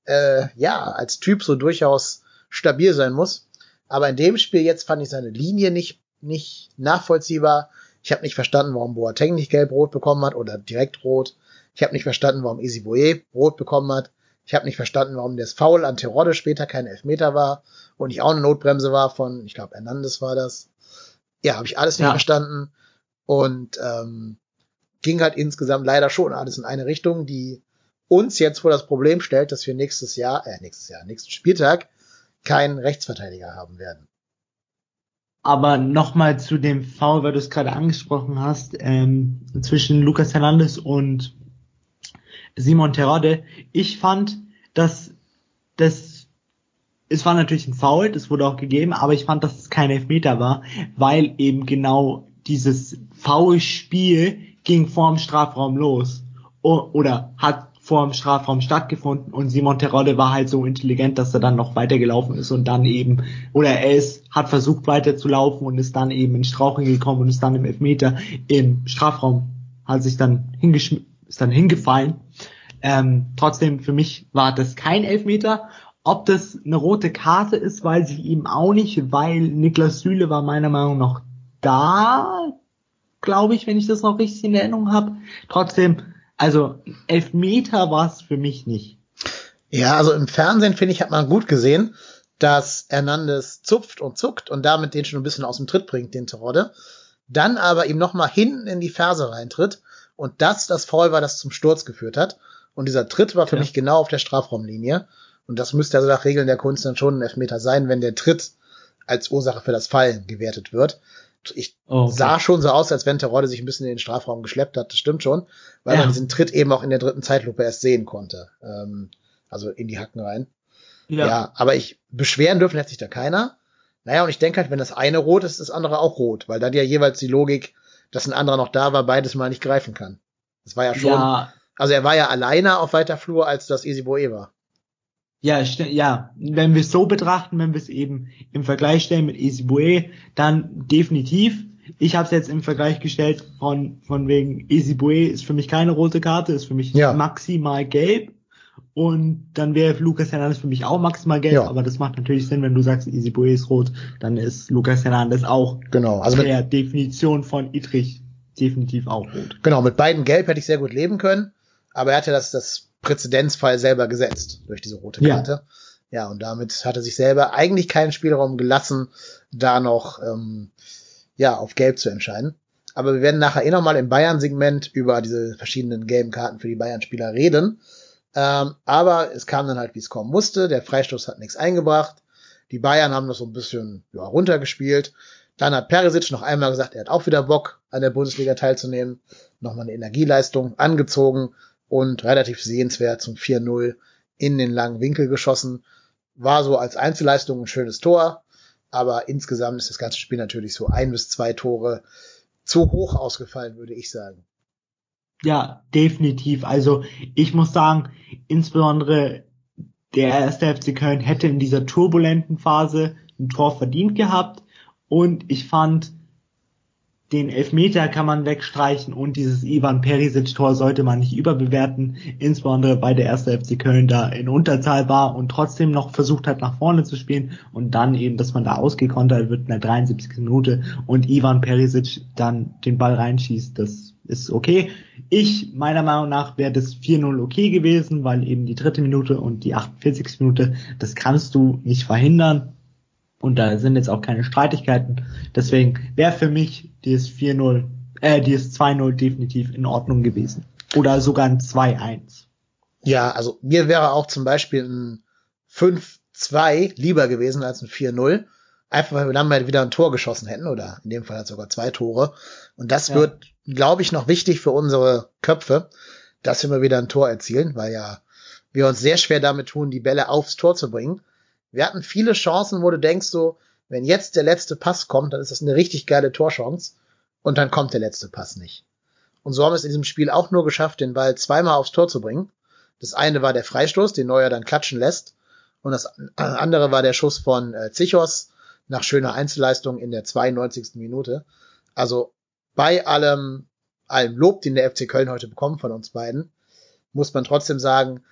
äh, ja, als Typ so durchaus stabil sein muss. Aber in dem Spiel jetzt fand ich seine Linie nicht, nicht nachvollziehbar. Ich habe nicht verstanden, warum Boateng nicht gelb-rot bekommen hat oder direkt rot. Ich habe nicht verstanden, warum Easy Boye rot bekommen hat. Ich habe nicht verstanden, warum das Foul an Terodde später kein Elfmeter war und nicht auch eine Notbremse war von, ich glaube, Hernandez war das. Ja, habe ich alles nicht ja. verstanden. Und ähm, ging halt insgesamt leider schon alles in eine Richtung, die uns jetzt vor das Problem stellt, dass wir nächstes Jahr, äh, nächstes Jahr, nächsten Spieltag keinen Rechtsverteidiger haben werden. Aber nochmal zu dem Foul, weil du es gerade angesprochen hast, ähm, zwischen Lucas Hernandez und Simon Terade. Ich fand, dass das, es war natürlich ein Foul, das wurde auch gegeben, aber ich fand, dass es kein Elfmeter war, weil eben genau dieses Foulspiel ging vor dem Strafraum los. O oder hat vor dem Strafraum stattgefunden und Simon Terode war halt so intelligent, dass er dann noch weitergelaufen ist und dann eben, oder er ist, hat versucht weiterzulaufen und ist dann eben in Strauchen gekommen und ist dann im Elfmeter im Strafraum, hat sich dann hingeschmissen, ist dann hingefallen. Ähm, trotzdem, für mich war das kein Elfmeter. Ob das eine rote Karte ist, weiß ich eben auch nicht, weil Niklas Süle war meiner Meinung nach da, glaube ich, wenn ich das noch richtig in Erinnerung habe. Trotzdem, also Elfmeter war es für mich nicht. Ja, also im Fernsehen, finde ich, hat man gut gesehen, dass Hernandez zupft und zuckt und damit den schon ein bisschen aus dem Tritt bringt, den Terodde. Dann aber ihm nochmal hinten in die Ferse reintritt und das das Foul war, das zum Sturz geführt hat. Und dieser Tritt war für ja. mich genau auf der Strafraumlinie. Und das müsste also nach Regeln der Kunst dann schon ein Elfmeter sein, wenn der Tritt als Ursache für das Fallen gewertet wird. Ich oh, okay. sah schon so aus, als wenn Terodde sich ein bisschen in den Strafraum geschleppt hat. Das stimmt schon, weil ja. man diesen Tritt eben auch in der dritten Zeitlupe erst sehen konnte. Ähm, also in die Hacken rein. Ja. ja, aber ich beschweren dürfen hat sich da keiner. Naja, und ich denke halt, wenn das eine rot ist, ist das andere auch rot, weil dann ja jeweils die Logik dass ein anderer noch da war, beides mal nicht greifen kann. Das war ja schon. Ja. Also er war ja alleine auf weiter Flur, als das Easy Boe war. Ja, ja, wenn wir es so betrachten, wenn wir es eben im Vergleich stellen mit Easy Boe, dann definitiv. Ich habe es jetzt im Vergleich gestellt von von wegen Easy Boe ist für mich keine rote Karte, ist für mich ja. maximal gelb. Und dann wäre Lukas Hernandez für mich auch maximal gelb, ja. aber das macht natürlich Sinn, wenn du sagst, Easy Boy ist rot, dann ist Lukas Hernandez auch genau. also der Definition von Idrich definitiv auch rot. Genau, mit beiden gelb hätte ich sehr gut leben können, aber er hatte das, das Präzedenzfall selber gesetzt durch diese rote Karte. Ja. ja, und damit hat er sich selber eigentlich keinen Spielraum gelassen, da noch ähm, ja, auf Gelb zu entscheiden. Aber wir werden nachher eh nochmal im Bayern-Segment über diese verschiedenen gelben Karten für die Bayern-Spieler reden. Ähm, aber es kam dann halt, wie es kommen musste. Der Freistoß hat nichts eingebracht. Die Bayern haben das so ein bisschen ja, runtergespielt. Dann hat Perisic noch einmal gesagt, er hat auch wieder Bock, an der Bundesliga teilzunehmen. Nochmal eine Energieleistung angezogen und relativ sehenswert zum 4-0 in den langen Winkel geschossen. War so als Einzelleistung ein schönes Tor, aber insgesamt ist das ganze Spiel natürlich so ein bis zwei Tore zu hoch ausgefallen, würde ich sagen. Ja, definitiv. Also ich muss sagen, insbesondere der erste FC Köln hätte in dieser turbulenten Phase ein Tor verdient gehabt und ich fand, den Elfmeter kann man wegstreichen und dieses Ivan Perisic-Tor sollte man nicht überbewerten, insbesondere weil der erste FC Köln da in Unterzahl war und trotzdem noch versucht hat, nach vorne zu spielen und dann eben, dass man da ausgekontert wird in der 73. Minute und Ivan Perisic dann den Ball reinschießt, das ist okay. Ich, meiner Meinung nach, wäre das 4-0 okay gewesen, weil eben die dritte Minute und die 48. Minute, das kannst du nicht verhindern. Und da sind jetzt auch keine Streitigkeiten. Deswegen wäre für mich dieses 4-0, äh, dieses 2-0 definitiv in Ordnung gewesen. Oder sogar ein 2-1. Ja, also mir wäre auch zum Beispiel ein 5-2 lieber gewesen als ein 4-0. Einfach weil wir dann mal wieder ein Tor geschossen hätten oder in dem Fall halt sogar zwei Tore. Und das ja. wird, glaube ich, noch wichtig für unsere Köpfe, dass wir mal wieder ein Tor erzielen, weil ja wir uns sehr schwer damit tun, die Bälle aufs Tor zu bringen. Wir hatten viele Chancen, wo du denkst so, wenn jetzt der letzte Pass kommt, dann ist das eine richtig geile Torchance und dann kommt der letzte Pass nicht. Und so haben wir es in diesem Spiel auch nur geschafft, den Ball zweimal aufs Tor zu bringen. Das eine war der Freistoß, den Neuer dann klatschen lässt. Und das andere war der Schuss von äh, Zichos nach schöner Einzelleistung in der 92. Minute. Also bei allem, allem Lob, den der FC Köln heute bekommt von uns beiden, muss man trotzdem sagen,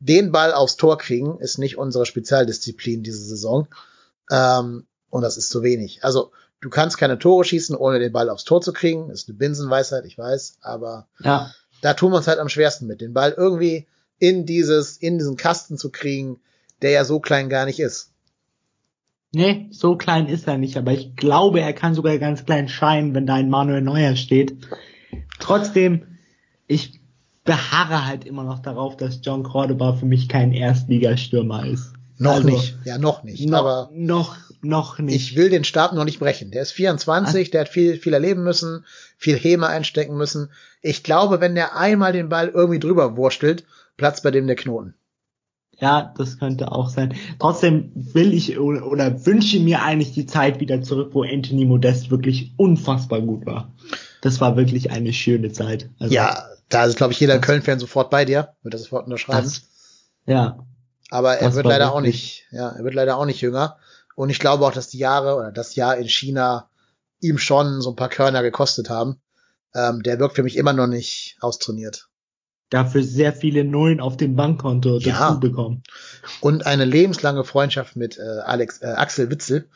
den Ball aufs Tor kriegen ist nicht unsere Spezialdisziplin diese Saison. Ähm, und das ist zu wenig. Also du kannst keine Tore schießen, ohne den Ball aufs Tor zu kriegen. Das ist eine Binsenweisheit, ich weiß, aber ja. da tun wir uns halt am schwersten mit, den Ball irgendwie in dieses, in diesen Kasten zu kriegen, der ja so klein gar nicht ist. Nee, so klein ist er nicht, aber ich glaube, er kann sogar ganz klein scheinen, wenn da ein Manuel Neuer steht. Trotzdem, ich beharre halt immer noch darauf, dass John Cordoba für mich kein Erstligastürmer ist. Noch also, nicht, ja, noch nicht. No, aber noch, noch nicht. Ich will den Stab noch nicht brechen. Der ist 24, Ach. der hat viel, viel erleben müssen, viel Häme einstecken müssen. Ich glaube, wenn der einmal den Ball irgendwie drüber wurstelt, platzt bei dem der Knoten. Ja, das könnte auch sein. Trotzdem will ich oder, oder wünsche mir eigentlich die Zeit wieder zurück, wo Anthony Modest wirklich unfassbar gut war. Das war wirklich eine schöne Zeit. Also, ja, da ist, glaube ich, jeder Köln-Fan sofort bei dir, wird das sofort unterschreiben. Das, ja. Aber er wird leider auch nicht, ja, er wird leider auch nicht jünger. Und ich glaube auch, dass die Jahre oder das Jahr in China ihm schon so ein paar Körner gekostet haben. Ähm, der wirkt für mich immer noch nicht austrainiert. Dafür sehr viele Nullen auf dem Bankkonto ja. dazu bekommen. Und eine lebenslange Freundschaft mit äh, Alex, äh, Axel Witzel.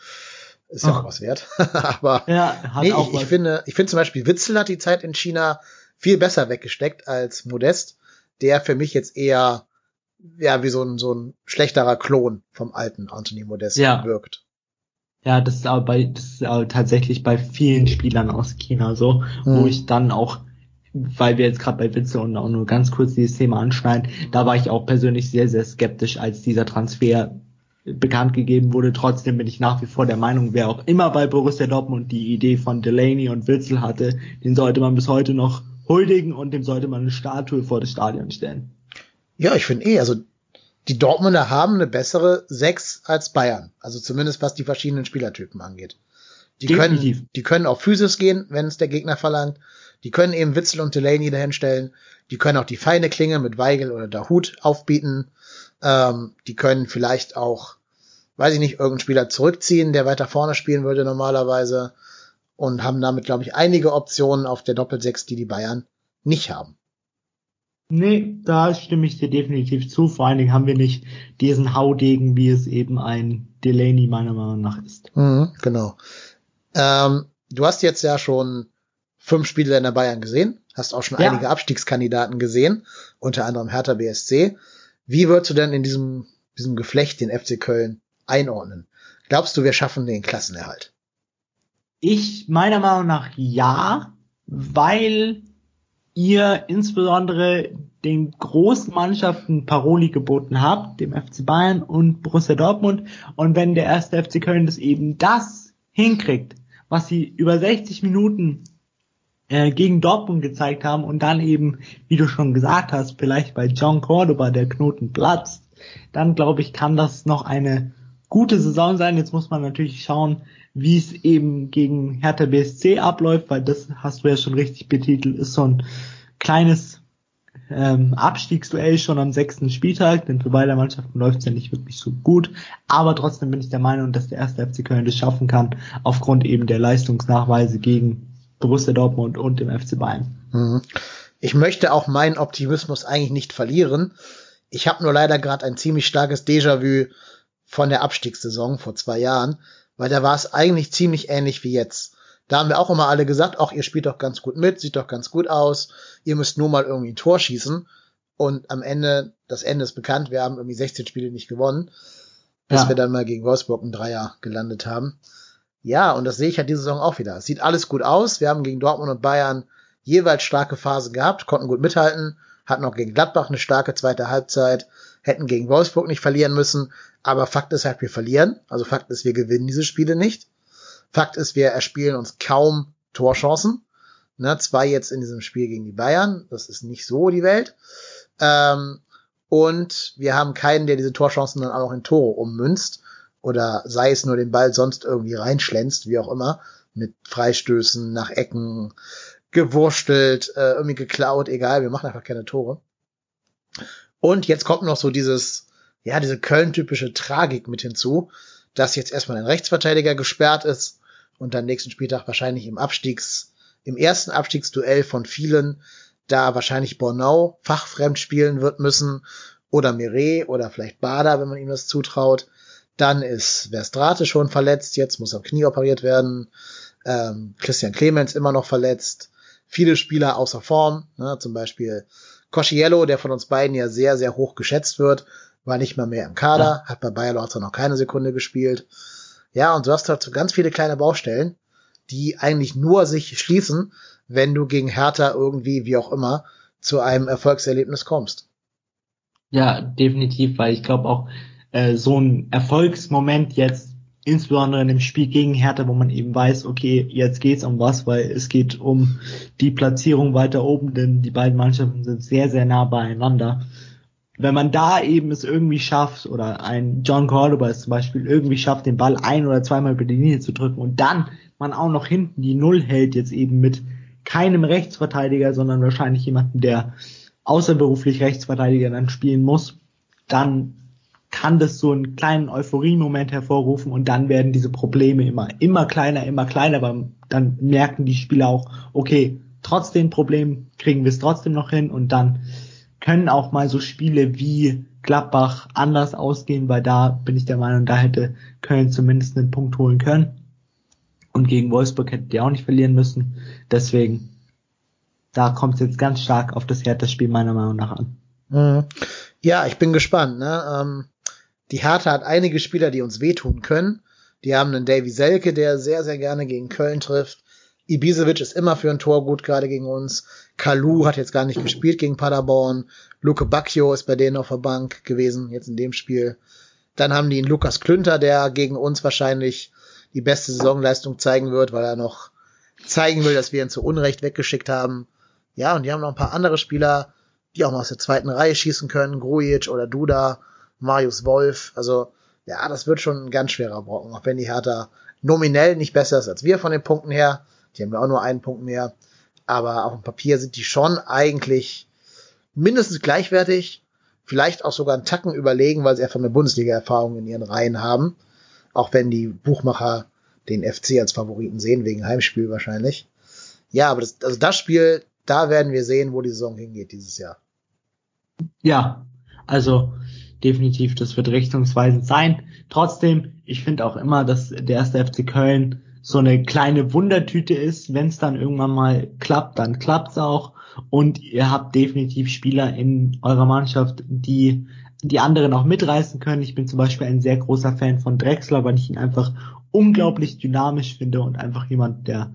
Ist ja oh. auch was wert. Aber ja, nee, ich, ich finde, ich finde zum Beispiel Witzel hat die Zeit in China viel besser weggesteckt als Modest, der für mich jetzt eher ja wie so ein so ein schlechterer Klon vom alten Anthony Modest ja. wirkt. Ja, das ist aber bei das ist aber tatsächlich bei vielen Spielern aus China so, hm. wo ich dann auch weil wir jetzt gerade bei Witze und auch nur ganz kurz dieses Thema anschneiden, da war ich auch persönlich sehr, sehr skeptisch, als dieser Transfer bekannt gegeben wurde. Trotzdem bin ich nach wie vor der Meinung, wer auch immer bei Borussia Dortmund die Idee von Delaney und Witzel hatte, den sollte man bis heute noch huldigen und dem sollte man eine Statue vor das Stadion stellen. Ja, ich finde eh, also die Dortmunder haben eine bessere Sechs als Bayern. Also zumindest was die verschiedenen Spielertypen angeht. Die Definitiv. können, die können auch Physis gehen, wenn es der Gegner verlangt. Die können eben Witzel und Delaney dahinstellen. Die können auch die feine Klinge mit Weigel oder Dahut aufbieten. Ähm, die können vielleicht auch, weiß ich nicht, irgendeinen Spieler zurückziehen, der weiter vorne spielen würde normalerweise und haben damit, glaube ich, einige Optionen auf der Doppelsechs, die die Bayern nicht haben. Nee, da stimme ich dir definitiv zu. Vor allen Dingen haben wir nicht diesen Haudegen, wie es eben ein Delaney meiner Meinung nach ist. Mhm, genau. Ähm, du hast jetzt ja schon fünf Spiele in der Bayern gesehen, hast auch schon ja. einige Abstiegskandidaten gesehen, unter anderem Hertha BSC. Wie würdest du denn in diesem, diesem Geflecht den FC Köln einordnen? Glaubst du, wir schaffen den Klassenerhalt? Ich meiner Meinung nach ja, weil ihr insbesondere den großen Mannschaften Paroli geboten habt, dem FC Bayern und Borussia Dortmund. Und wenn der erste FC Köln das eben das hinkriegt, was sie über 60 Minuten äh, gegen Dortmund gezeigt haben und dann eben, wie du schon gesagt hast, vielleicht bei John Cordoba der Knoten platzt, dann glaube ich, kann das noch eine gute Saison sein. Jetzt muss man natürlich schauen, wie es eben gegen Hertha BSC abläuft, weil das hast du ja schon richtig betitelt, ist so ein kleines ähm, Abstiegsduell schon am sechsten Spieltag, denn für beide Mannschaften läuft es ja nicht wirklich so gut. Aber trotzdem bin ich der Meinung, dass der erste FC Köln das schaffen kann, aufgrund eben der Leistungsnachweise gegen Borussia Dortmund und dem FC Bayern. Mhm. Ich möchte auch meinen Optimismus eigentlich nicht verlieren. Ich habe nur leider gerade ein ziemlich starkes Déjà-vu von der Abstiegssaison vor zwei Jahren, weil da war es eigentlich ziemlich ähnlich wie jetzt. Da haben wir auch immer alle gesagt, ach, ihr spielt doch ganz gut mit, sieht doch ganz gut aus, ihr müsst nur mal irgendwie ein Tor schießen. Und am Ende, das Ende ist bekannt, wir haben irgendwie 16 Spiele nicht gewonnen, bis ja. wir dann mal gegen Wolfsburg ein Dreier gelandet haben. Ja, und das sehe ich halt diese Saison auch wieder. Es sieht alles gut aus. Wir haben gegen Dortmund und Bayern jeweils starke Phasen gehabt, konnten gut mithalten, hatten auch gegen Gladbach eine starke zweite Halbzeit, hätten gegen Wolfsburg nicht verlieren müssen. Aber Fakt ist halt, wir verlieren. Also Fakt ist, wir gewinnen diese Spiele nicht. Fakt ist, wir erspielen uns kaum Torchancen. Ne, zwei jetzt in diesem Spiel gegen die Bayern. Das ist nicht so die Welt. Ähm, und wir haben keinen, der diese Torchancen dann auch noch in Tore ummünzt. Oder sei es nur den Ball sonst irgendwie reinschlänzt, wie auch immer. Mit Freistößen, nach Ecken, gewurstelt, äh, irgendwie geklaut, egal, wir machen einfach keine Tore. Und jetzt kommt noch so dieses, ja, diese Köln-typische Tragik mit hinzu, dass jetzt erstmal ein Rechtsverteidiger gesperrt ist und dann nächsten Spieltag wahrscheinlich im Abstiegs, im ersten Abstiegsduell von vielen da wahrscheinlich Bornau fachfremd spielen wird müssen oder Mire oder vielleicht Bader, wenn man ihm das zutraut. Dann ist Verstrate schon verletzt, jetzt muss am Knie operiert werden. Ähm, Christian Clemens immer noch verletzt. Viele Spieler außer Form, ne, zum Beispiel Cosciello, der von uns beiden ja sehr, sehr hoch geschätzt wird, war nicht mal mehr im Kader, ja. hat bei Bayer Lorzer noch keine Sekunde gespielt. Ja, und du hast halt so ganz viele kleine Baustellen, die eigentlich nur sich schließen, wenn du gegen Hertha irgendwie, wie auch immer, zu einem Erfolgserlebnis kommst. Ja, definitiv, weil ich glaube auch äh, so ein Erfolgsmoment jetzt, insbesondere in dem Spiel gegen Hertha, wo man eben weiß, okay, jetzt geht's um was, weil es geht um die Platzierung weiter oben, denn die beiden Mannschaften sind sehr, sehr nah beieinander. Wenn man da eben es irgendwie schafft, oder ein John Cordoba es zum Beispiel irgendwie schafft, den Ball ein oder zweimal über die Linie zu drücken und dann man auch noch hinten die Null hält, jetzt eben mit keinem Rechtsverteidiger, sondern wahrscheinlich jemanden, der außerberuflich Rechtsverteidiger dann spielen muss, dann kann das so einen kleinen Euphorie-Moment hervorrufen und dann werden diese Probleme immer, immer kleiner, immer kleiner, weil dann merken die Spieler auch, okay, trotz den Problemen kriegen wir es trotzdem noch hin und dann können auch mal so Spiele wie Gladbach anders ausgehen, weil da bin ich der Meinung, da hätte Köln zumindest einen Punkt holen können. Und gegen Wolfsburg hätte die auch nicht verlieren müssen. Deswegen, da kommt es jetzt ganz stark auf das Hertha-Spiel meiner Meinung nach an. Mhm. Ja, ich bin gespannt. Ne? Ähm, die Hertha hat einige Spieler, die uns wehtun können. Die haben einen Davy Selke, der sehr, sehr gerne gegen Köln trifft. Ibisevic ist immer für ein Tor gut, gerade gegen uns. Kalu hat jetzt gar nicht gespielt gegen Paderborn. Luke Bacchio ist bei denen auf der Bank gewesen, jetzt in dem Spiel. Dann haben die einen Lukas Klünter, der gegen uns wahrscheinlich die beste Saisonleistung zeigen wird, weil er noch zeigen will, dass wir ihn zu Unrecht weggeschickt haben. Ja, und die haben noch ein paar andere Spieler, die auch mal aus der zweiten Reihe schießen können. Grujic oder Duda, Marius Wolf. Also, ja, das wird schon ein ganz schwerer Brocken, auch wenn die Hertha nominell nicht besser ist als wir von den Punkten her. Die haben ja auch nur einen Punkt mehr. Aber auf dem Papier sind die schon eigentlich mindestens gleichwertig. Vielleicht auch sogar einen Tacken überlegen, weil sie einfach eine Bundesliga-Erfahrung in ihren Reihen haben. Auch wenn die Buchmacher den FC als Favoriten sehen, wegen Heimspiel wahrscheinlich. Ja, aber das, also das Spiel, da werden wir sehen, wo die Saison hingeht dieses Jahr. Ja, also definitiv, das wird richtungsweisend sein. Trotzdem, ich finde auch immer, dass der erste FC Köln so eine kleine Wundertüte ist. Wenn es dann irgendwann mal klappt, dann klappt's auch. Und ihr habt definitiv Spieler in eurer Mannschaft, die die anderen auch mitreißen können. Ich bin zum Beispiel ein sehr großer Fan von Drexler, weil ich ihn einfach unglaublich dynamisch finde und einfach jemand, der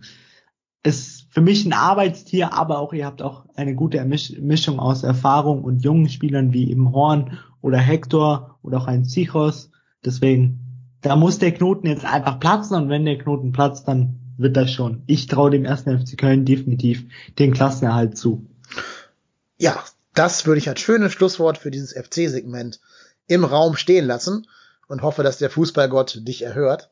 ist für mich ein Arbeitstier, aber auch ihr habt auch eine gute Mischung aus Erfahrung und jungen Spielern wie eben Horn oder Hector oder auch ein Zichos. Deswegen, da muss der Knoten jetzt einfach platzen und wenn der Knoten platzt, dann wird das schon. Ich traue dem ersten FC Köln definitiv den Klassenerhalt zu. Ja, das würde ich als schönes Schlusswort für dieses FC-Segment im Raum stehen lassen und hoffe, dass der Fußballgott dich erhört.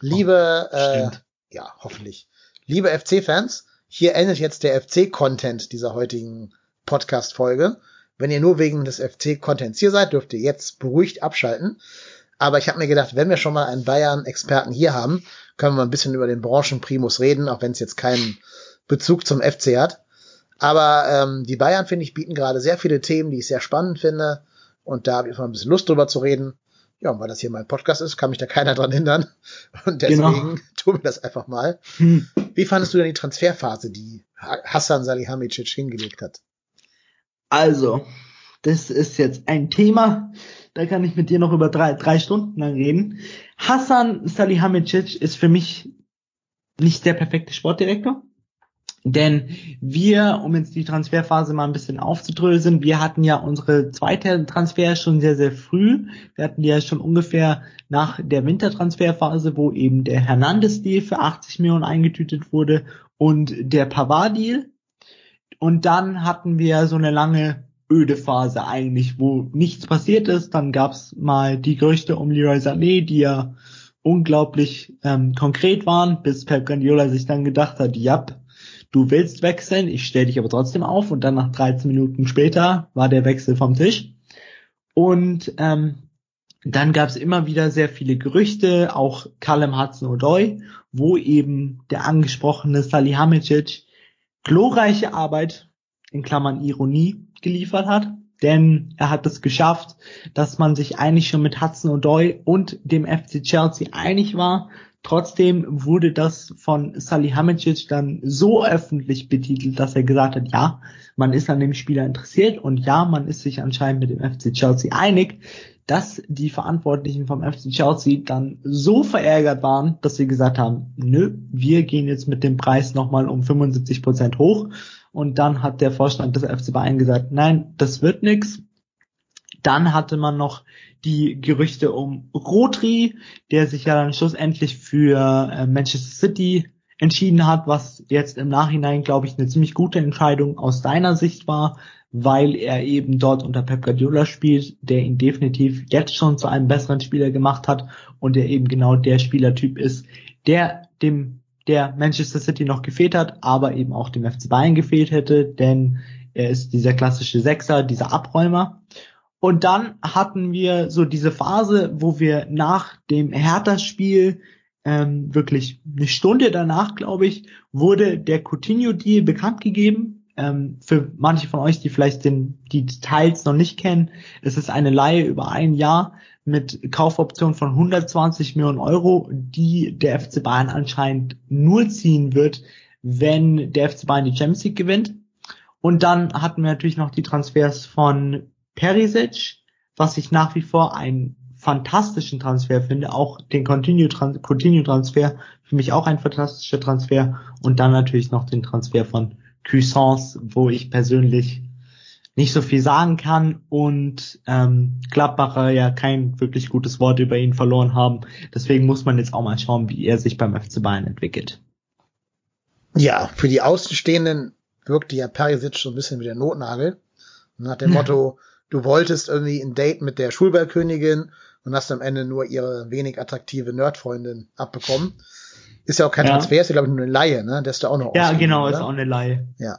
Liebe, oh, äh, ja, hoffentlich. Liebe FC-Fans, hier endet jetzt der FC-Content dieser heutigen Podcast-Folge. Wenn ihr nur wegen des FC-Contents hier seid, dürft ihr jetzt beruhigt abschalten. Aber ich habe mir gedacht, wenn wir schon mal einen Bayern-Experten hier haben, können wir mal ein bisschen über den Branchenprimus reden, auch wenn es jetzt keinen Bezug zum FC hat. Aber ähm, die Bayern, finde ich, bieten gerade sehr viele Themen, die ich sehr spannend finde. Und da habe ich mal ein bisschen Lust drüber zu reden. Ja, und weil das hier mein Podcast ist, kann mich da keiner dran hindern. Und genau. deswegen genau. tun wir das einfach mal. Hm. Wie fandest du denn die Transferphase, die Hassan Salihamidzic hingelegt hat? Also, das ist jetzt ein Thema, da kann ich mit dir noch über drei, drei Stunden lang reden. Hassan Salihamidzic ist für mich nicht der perfekte Sportdirektor. Denn wir, um jetzt die Transferphase mal ein bisschen aufzudröseln, wir hatten ja unsere zweite Transfer schon sehr, sehr früh. Wir hatten die ja schon ungefähr nach der Wintertransferphase, wo eben der Hernandez-Deal für 80 Millionen eingetütet wurde und der Pavard-Deal. Und dann hatten wir so eine lange öde Phase eigentlich, wo nichts passiert ist. Dann gab's mal die Gerüchte um Leroy Sané, die ja unglaublich ähm, konkret waren, bis Pep Guardiola sich dann gedacht hat, ja, du willst wechseln, ich stelle dich aber trotzdem auf und dann nach 13 Minuten später war der Wechsel vom Tisch. Und ähm, dann gab es immer wieder sehr viele Gerüchte, auch Callum Hudson-Odoi, wo eben der angesprochene Salihamidzic glorreiche Arbeit, in Klammern Ironie, geliefert hat. Denn er hat es geschafft, dass man sich eigentlich schon mit Hudson-Odoi und dem FC Chelsea einig war, Trotzdem wurde das von Salihamidzic dann so öffentlich betitelt, dass er gesagt hat, ja, man ist an dem Spieler interessiert und ja, man ist sich anscheinend mit dem FC Chelsea einig, dass die Verantwortlichen vom FC Chelsea dann so verärgert waren, dass sie gesagt haben, nö, wir gehen jetzt mit dem Preis nochmal um 75 Prozent hoch. Und dann hat der Vorstand des FC Bayern gesagt, nein, das wird nix. Dann hatte man noch die Gerüchte um Rotri, der sich ja dann schlussendlich für äh, Manchester City entschieden hat, was jetzt im Nachhinein, glaube ich, eine ziemlich gute Entscheidung aus deiner Sicht war, weil er eben dort unter Pep Guardiola spielt, der ihn definitiv jetzt schon zu einem besseren Spieler gemacht hat und der eben genau der Spielertyp ist, der dem der Manchester City noch gefehlt hat, aber eben auch dem FC Bayern gefehlt hätte, denn er ist dieser klassische Sechser, dieser Abräumer. Und dann hatten wir so diese Phase, wo wir nach dem Hertha-Spiel ähm, wirklich eine Stunde danach, glaube ich, wurde der Coutinho-Deal bekannt gegeben. Ähm, für manche von euch, die vielleicht den, die Details noch nicht kennen, es ist eine Leihe über ein Jahr mit Kaufoption von 120 Millionen Euro, die der FC Bayern anscheinend nur ziehen wird, wenn der FC Bayern die Champions League gewinnt. Und dann hatten wir natürlich noch die Transfers von Perisic, was ich nach wie vor einen fantastischen Transfer finde, auch den Continue-Transfer, für mich auch ein fantastischer Transfer und dann natürlich noch den Transfer von Cuisance, wo ich persönlich nicht so viel sagen kann und ähm, Gladbacher ja kein wirklich gutes Wort über ihn verloren haben. Deswegen muss man jetzt auch mal schauen, wie er sich beim FC Bayern entwickelt. Ja, für die Außenstehenden wirkte ja Perisic so ein bisschen wie der Notnagel. Nach dem Motto, du wolltest irgendwie ein Date mit der Schulballkönigin und hast am Ende nur ihre wenig attraktive Nerdfreundin abbekommen. Ist ja auch kein ja. Transfer, ist ja glaube ich nur eine Laie, ne? Der ist da auch noch Ja, genau, oder? ist auch eine Laie. Ja.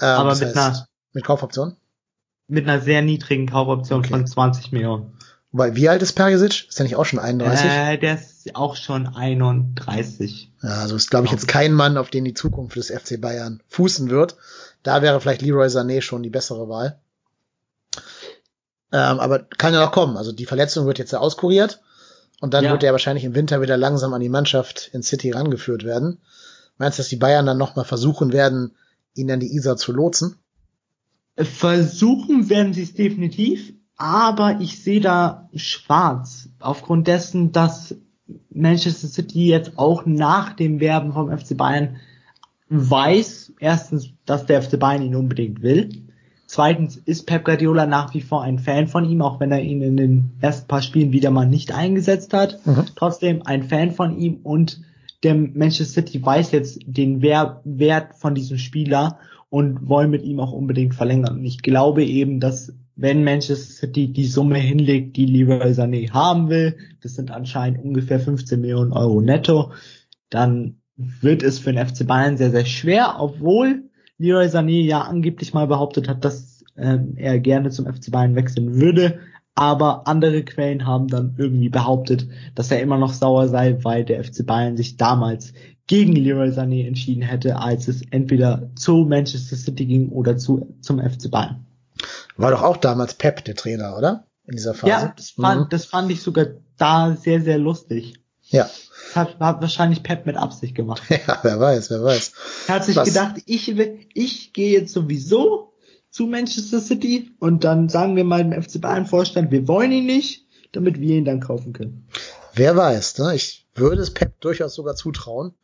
Ähm, Aber mit heißt, einer mit Kaufoption? Mit einer sehr niedrigen Kaufoption okay. von 20 Millionen. Weil wie alt ist Perisic? Ist der nicht auch schon 31? Äh, der ist auch schon 31. Ja, also ist glaube ich jetzt kein Mann, auf den die Zukunft des FC Bayern fußen wird. Da wäre vielleicht Leroy Sané schon die bessere Wahl. Ähm, aber kann ja noch kommen. Also die Verletzung wird jetzt ja auskuriert und dann ja. wird er wahrscheinlich im Winter wieder langsam an die Mannschaft in City rangeführt werden. Meinst du, dass die Bayern dann nochmal versuchen werden, ihn an die Isar zu lotsen? Versuchen werden sie es definitiv. aber ich sehe da schwarz. Aufgrund dessen, dass Manchester City jetzt auch nach dem Werben vom FC Bayern weiß, erstens, dass der FC Bayern ihn unbedingt will. Zweitens ist Pep Guardiola nach wie vor ein Fan von ihm, auch wenn er ihn in den ersten paar Spielen wieder mal nicht eingesetzt hat. Mhm. Trotzdem ein Fan von ihm und der Manchester City weiß jetzt den Wert von diesem Spieler und wollen mit ihm auch unbedingt verlängern. Und ich glaube eben, dass wenn Manchester City die Summe hinlegt, die Leroy Sané haben will, das sind anscheinend ungefähr 15 Millionen Euro netto, dann wird es für den FC Bayern sehr, sehr schwer, obwohl Leroy Sané ja angeblich mal behauptet hat, dass ähm, er gerne zum FC Bayern wechseln würde. Aber andere Quellen haben dann irgendwie behauptet, dass er immer noch sauer sei, weil der FC Bayern sich damals gegen Leroy Sané entschieden hätte, als es entweder zu Manchester City ging oder zu, zum FC Bayern. War doch auch damals Pep der Trainer, oder? In dieser Phase. Ja, das fand, mhm. das fand ich sogar da sehr, sehr lustig. Ja. Hat, hat wahrscheinlich Pep mit Absicht gemacht. Ja, wer weiß, wer weiß. Er hat sich Was? gedacht, ich, ich gehe jetzt sowieso zu Manchester City und dann sagen wir mal dem FC Bayern Vorstand, wir wollen ihn nicht, damit wir ihn dann kaufen können. Wer weiß, ne? Ich würde es Pep durchaus sogar zutrauen.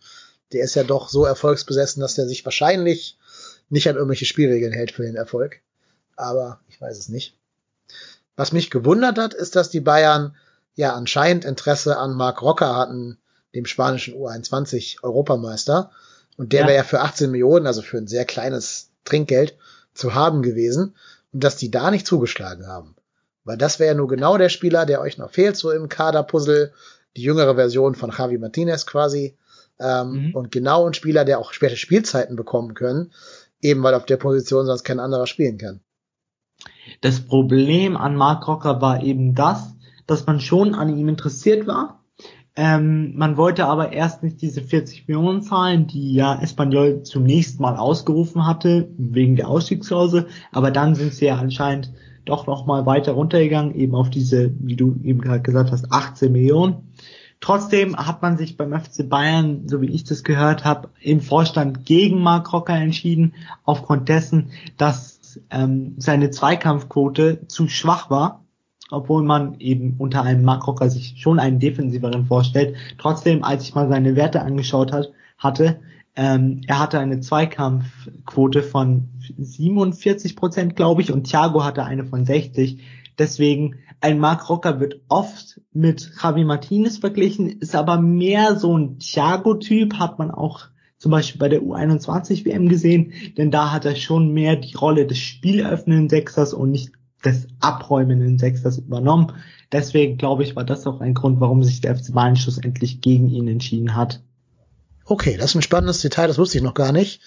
Der ist ja doch so erfolgsbesessen, dass er sich wahrscheinlich nicht an irgendwelche Spielregeln hält für den Erfolg aber ich weiß es nicht. Was mich gewundert hat, ist, dass die Bayern ja anscheinend Interesse an Marc Rocker hatten, dem spanischen U21 Europameister. Und der ja. wäre ja für 18 Millionen, also für ein sehr kleines Trinkgeld, zu haben gewesen. Und dass die da nicht zugeschlagen haben. Weil das wäre ja nur genau der Spieler, der euch noch fehlt, so im Kaderpuzzle. Die jüngere Version von Javi Martinez quasi. Ähm, mhm. Und genau ein Spieler, der auch später Spielzeiten bekommen können. Eben weil auf der Position sonst kein anderer spielen kann. Das Problem an Mark Rocker war eben das, dass man schon an ihm interessiert war. Ähm, man wollte aber erst nicht diese 40 Millionen zahlen, die ja Espanyol zunächst mal ausgerufen hatte, wegen der Ausstiegsklausel, aber dann sind sie ja anscheinend doch noch mal weiter runtergegangen, eben auf diese, wie du eben gerade gesagt hast, 18 Millionen. Trotzdem hat man sich beim FC Bayern, so wie ich das gehört habe, im Vorstand gegen Mark Rocker entschieden, aufgrund dessen, dass ähm, seine Zweikampfquote zu schwach war, obwohl man eben unter einem Mark sich schon einen defensiveren vorstellt. Trotzdem, als ich mal seine Werte angeschaut hat, hatte, ähm, er hatte eine Zweikampfquote von 47 Prozent, glaube ich, und Thiago hatte eine von 60. Deswegen, ein Mark Rocker wird oft mit Javi Martinez verglichen, ist aber mehr so ein Thiago-Typ, hat man auch zum Beispiel bei der U21 WM gesehen, denn da hat er schon mehr die Rolle des spieleröffnenden Sechsers und nicht des abräumenden Sechsers übernommen. Deswegen glaube ich, war das auch ein Grund, warum sich der FC Bayern schlussendlich gegen ihn entschieden hat. Okay, das ist ein spannendes Detail, das wusste ich noch gar nicht.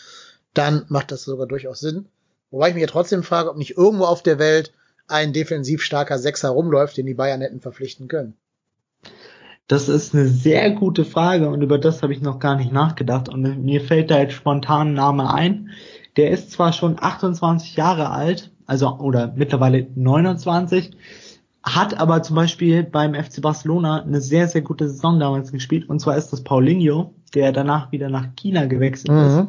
Dann macht das sogar durchaus Sinn. Wobei ich mich ja trotzdem frage, ob nicht irgendwo auf der Welt ein defensiv starker Sechser rumläuft, den die Bayern hätten verpflichten können. Das ist eine sehr gute Frage und über das habe ich noch gar nicht nachgedacht und mir fällt da jetzt spontan ein Name ein. Der ist zwar schon 28 Jahre alt, also oder mittlerweile 29, hat aber zum Beispiel beim FC Barcelona eine sehr, sehr gute Saison damals gespielt und zwar ist das Paulinho, der danach wieder nach China gewechselt mhm. ist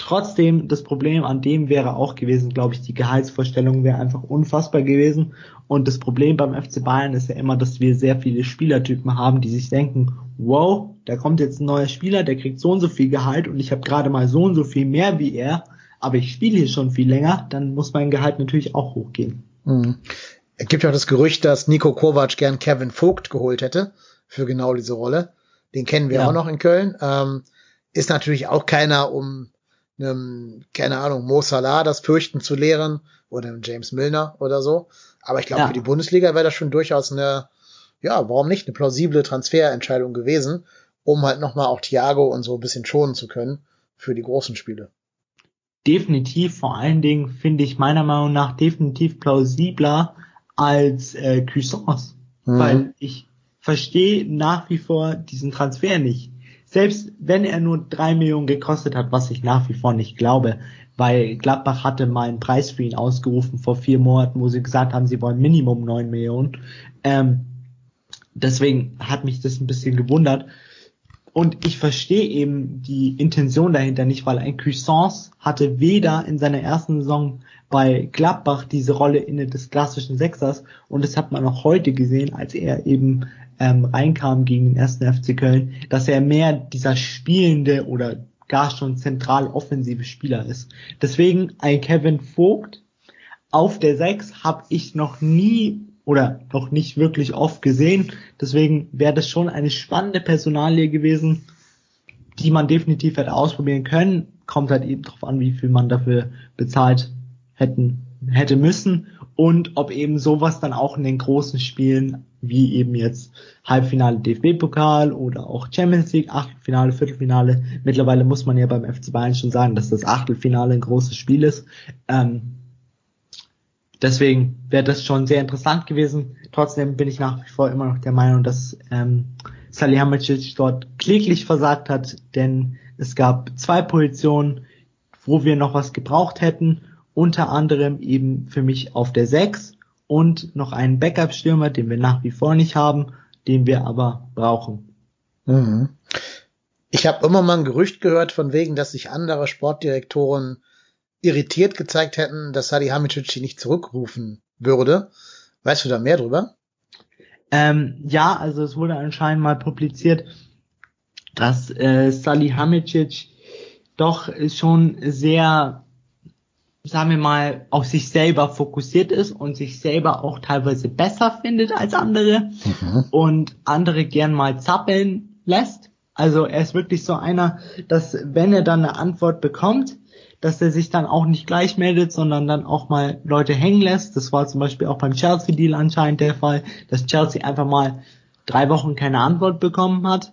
Trotzdem, das Problem an dem wäre auch gewesen, glaube ich, die Gehaltsvorstellung wäre einfach unfassbar gewesen. Und das Problem beim FC Bayern ist ja immer, dass wir sehr viele Spielertypen haben, die sich denken, wow, da kommt jetzt ein neuer Spieler, der kriegt so und so viel Gehalt und ich habe gerade mal so und so viel mehr wie er, aber ich spiele hier schon viel länger, dann muss mein Gehalt natürlich auch hochgehen. Mhm. Es gibt ja auch das Gerücht, dass Nico Kovac gern Kevin Vogt geholt hätte für genau diese Rolle. Den kennen wir ja. auch noch in Köln. Ähm, ist natürlich auch keiner, um einem, keine Ahnung, Mo Salah das Fürchten zu lehren oder einem James Milner oder so. Aber ich glaube, ja. für die Bundesliga wäre das schon durchaus eine, ja, warum nicht, eine plausible Transferentscheidung gewesen, um halt nochmal auch Thiago und so ein bisschen schonen zu können für die großen Spiele. Definitiv, vor allen Dingen finde ich meiner Meinung nach definitiv plausibler als äh, Cuisance. Mhm. Weil ich verstehe nach wie vor diesen Transfer nicht selbst wenn er nur drei Millionen gekostet hat, was ich nach wie vor nicht glaube, weil Gladbach hatte mal einen Preis für ihn ausgerufen vor vier Monaten, wo sie gesagt haben, sie wollen Minimum neun Millionen. Ähm, deswegen hat mich das ein bisschen gewundert. Und ich verstehe eben die Intention dahinter nicht, weil ein Cuisance hatte weder in seiner ersten Saison bei Gladbach diese Rolle inne des klassischen Sechsers und das hat man auch heute gesehen, als er eben ähm, reinkam gegen den ersten FC Köln, dass er mehr dieser spielende oder gar schon zentral offensive Spieler ist. Deswegen ein Kevin Vogt auf der Sechs habe ich noch nie oder noch nicht wirklich oft gesehen. Deswegen wäre das schon eine spannende Personalie gewesen, die man definitiv hätte ausprobieren können. Kommt halt eben darauf an, wie viel man dafür bezahlt hätten, hätte müssen und ob eben sowas dann auch in den großen Spielen wie eben jetzt Halbfinale DFB-Pokal oder auch Champions League, Achtelfinale, Viertelfinale. Mittlerweile muss man ja beim FC Bayern schon sagen, dass das Achtelfinale ein großes Spiel ist. Ähm, deswegen wäre das schon sehr interessant gewesen. Trotzdem bin ich nach wie vor immer noch der Meinung, dass ähm, Salihamidzic dort kläglich versagt hat, denn es gab zwei Positionen, wo wir noch was gebraucht hätten. Unter anderem eben für mich auf der 6 und noch einen Backup-Stürmer, den wir nach wie vor nicht haben, den wir aber brauchen. Mhm. Ich habe immer mal ein Gerücht gehört von wegen, dass sich andere Sportdirektoren irritiert gezeigt hätten, dass Sadi Hamicic nicht zurückrufen würde. Weißt du da mehr drüber? Ähm, ja, also es wurde anscheinend mal publiziert, dass äh, Hamicic doch schon sehr sagen wir mal, auf sich selber fokussiert ist und sich selber auch teilweise besser findet als andere mhm. und andere gern mal zappeln lässt. Also er ist wirklich so einer, dass wenn er dann eine Antwort bekommt, dass er sich dann auch nicht gleich meldet, sondern dann auch mal Leute hängen lässt. Das war zum Beispiel auch beim Chelsea-Deal anscheinend der Fall, dass Chelsea einfach mal drei Wochen keine Antwort bekommen hat.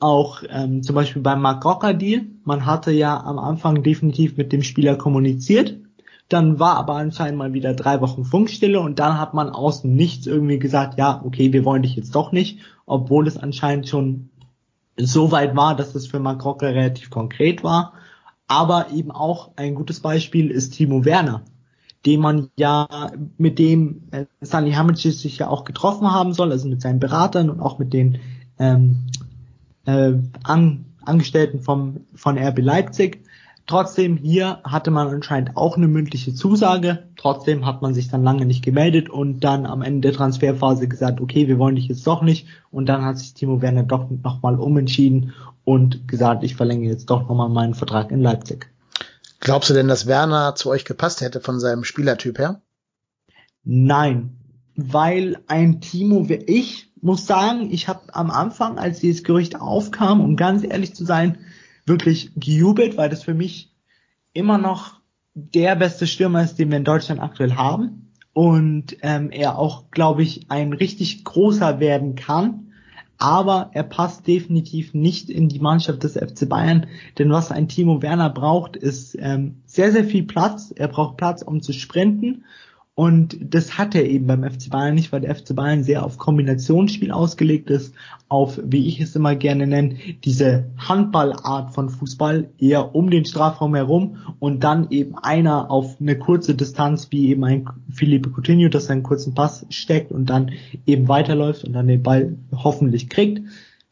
Auch ähm, zum Beispiel beim Mark Rocker-Deal. Man hatte ja am Anfang definitiv mit dem Spieler kommuniziert dann war aber anscheinend mal wieder drei Wochen Funkstille und dann hat man außen nichts irgendwie gesagt, ja, okay, wir wollen dich jetzt doch nicht, obwohl es anscheinend schon so weit war, dass es für Mark Rocker relativ konkret war. Aber eben auch ein gutes Beispiel ist Timo Werner, den man ja mit dem äh, Sani Hamicic sich ja auch getroffen haben soll, also mit seinen Beratern und auch mit den ähm, äh, An Angestellten vom, von RB Leipzig. Trotzdem hier hatte man anscheinend auch eine mündliche Zusage. Trotzdem hat man sich dann lange nicht gemeldet und dann am Ende der Transferphase gesagt, okay, wir wollen dich jetzt doch nicht. Und dann hat sich Timo Werner doch nochmal umentschieden und gesagt, ich verlängere jetzt doch nochmal meinen Vertrag in Leipzig. Glaubst du denn, dass Werner zu euch gepasst hätte von seinem Spielertyp her? Nein, weil ein Timo wie ich muss sagen, ich habe am Anfang, als dieses Gerücht aufkam, um ganz ehrlich zu sein, wirklich gejubelt, weil das für mich immer noch der beste Stürmer ist, den wir in Deutschland aktuell haben. Und ähm, er auch, glaube ich, ein richtig großer werden kann. Aber er passt definitiv nicht in die Mannschaft des FC Bayern. Denn was ein Timo Werner braucht, ist ähm, sehr, sehr viel Platz. Er braucht Platz, um zu sprinten. Und das hat er eben beim FC Bayern nicht, weil der FC Bayern sehr auf Kombinationsspiel ausgelegt ist, auf, wie ich es immer gerne nenne, diese Handballart von Fußball, eher um den Strafraum herum und dann eben einer auf eine kurze Distanz, wie eben ein Felipe Coutinho, das einen kurzen Pass steckt und dann eben weiterläuft und dann den Ball hoffentlich kriegt.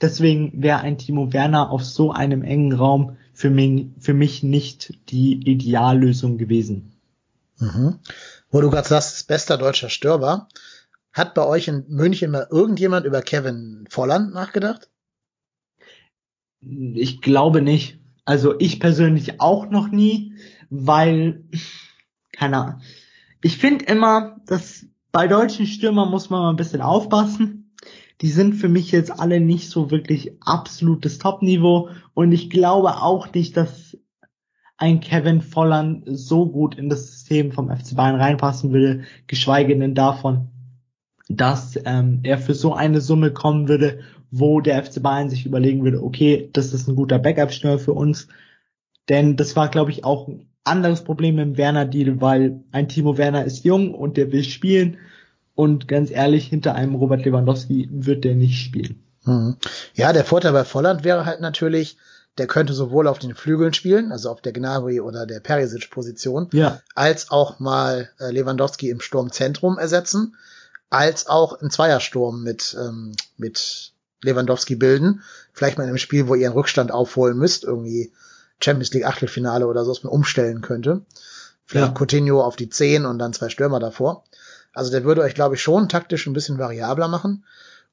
Deswegen wäre ein Timo Werner auf so einem engen Raum für mich, für mich nicht die Ideallösung gewesen. Mhm wo du gerade sagst, bester deutscher Stürmer. Hat bei euch in München mal irgendjemand über Kevin Volland nachgedacht? Ich glaube nicht. Also ich persönlich auch noch nie, weil, keine Ahnung. Ich finde immer, dass bei deutschen Stürmern muss man mal ein bisschen aufpassen. Die sind für mich jetzt alle nicht so wirklich absolutes Top-Niveau und ich glaube auch nicht, dass ein Kevin Volland so gut in das System vom FC Bayern reinpassen würde, geschweige denn davon, dass ähm, er für so eine Summe kommen würde, wo der FC Bayern sich überlegen würde, okay, das ist ein guter Backup-Stürmer für uns. Denn das war, glaube ich, auch ein anderes Problem im Werner-Deal, weil ein Timo Werner ist jung und der will spielen. Und ganz ehrlich, hinter einem Robert Lewandowski wird der nicht spielen. Mhm. Ja, der Vorteil bei Volland wäre halt natürlich, der könnte sowohl auf den Flügeln spielen, also auf der Gnabry oder der Perisic-Position, ja. als auch mal äh, Lewandowski im Sturmzentrum ersetzen, als auch im Zweiersturm mit, ähm, mit Lewandowski bilden. Vielleicht mal in einem Spiel, wo ihr einen Rückstand aufholen müsst, irgendwie Champions League Achtelfinale oder so, was man umstellen könnte. Vielleicht ja. Coutinho auf die 10 und dann zwei Stürmer davor. Also der würde euch, glaube ich, schon taktisch ein bisschen variabler machen.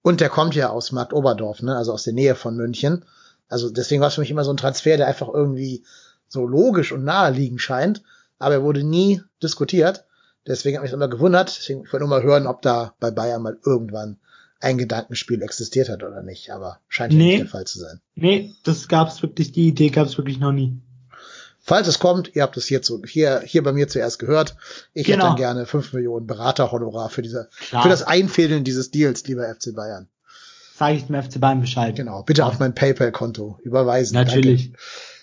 Und der kommt ja aus Markt Oberdorf, ne? also aus der Nähe von München. Also deswegen war es für mich immer so ein Transfer, der einfach irgendwie so logisch und naheliegend scheint, aber er wurde nie diskutiert. Deswegen hat mich immer gewundert. Deswegen ich wollte nur mal hören, ob da bei Bayern mal irgendwann ein Gedankenspiel existiert hat oder nicht. Aber scheint nee, nicht der Fall zu sein. Nee, das gab's wirklich, die Idee gab's wirklich noch nie. Falls es kommt, ihr habt es hier, zu, hier, hier bei mir zuerst gehört. Ich genau. hätte dann gerne 5 Millionen Beraterhonorar für diese, Klar. für das Einfädeln dieses Deals, lieber FC Bayern. Sage ich dem FC Bayern Bescheid. Genau. Bitte auf mein PayPal-Konto überweisen. Natürlich.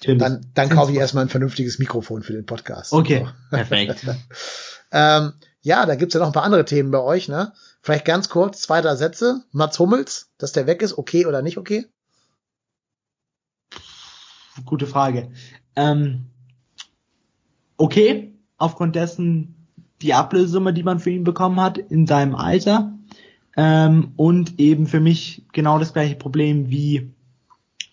Natürlich. Dann, dann kaufe ich erstmal ein vernünftiges Mikrofon für den Podcast. Okay. So. Perfekt. ähm, ja, da gibt's ja noch ein paar andere Themen bei euch, ne? Vielleicht ganz kurz, zweiter Sätze. Mats Hummels, dass der weg ist, okay oder nicht okay? Gute Frage. Ähm, okay, aufgrund dessen die Ablösesumme, die man für ihn bekommen hat in seinem Alter. Ähm, und eben für mich genau das gleiche Problem wie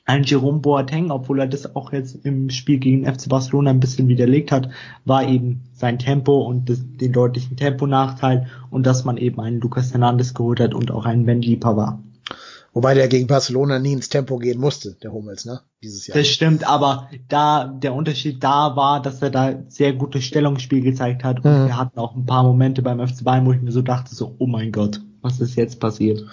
ein Jerome Boateng, obwohl er das auch jetzt im Spiel gegen FC Barcelona ein bisschen widerlegt hat, war eben sein Tempo und das, den deutlichen Temponachteil und dass man eben einen Lucas Hernandez geholt hat und auch einen Ben Pavard. Wobei der gegen Barcelona nie ins Tempo gehen musste, der Hummels, ne? Dieses Jahr. Das stimmt, aber da, der Unterschied da war, dass er da sehr gutes Stellungsspiel gezeigt hat und mhm. wir hatten auch ein paar Momente beim FC Bayern, wo ich mir so dachte, so, oh mein Gott, was ist jetzt passiert?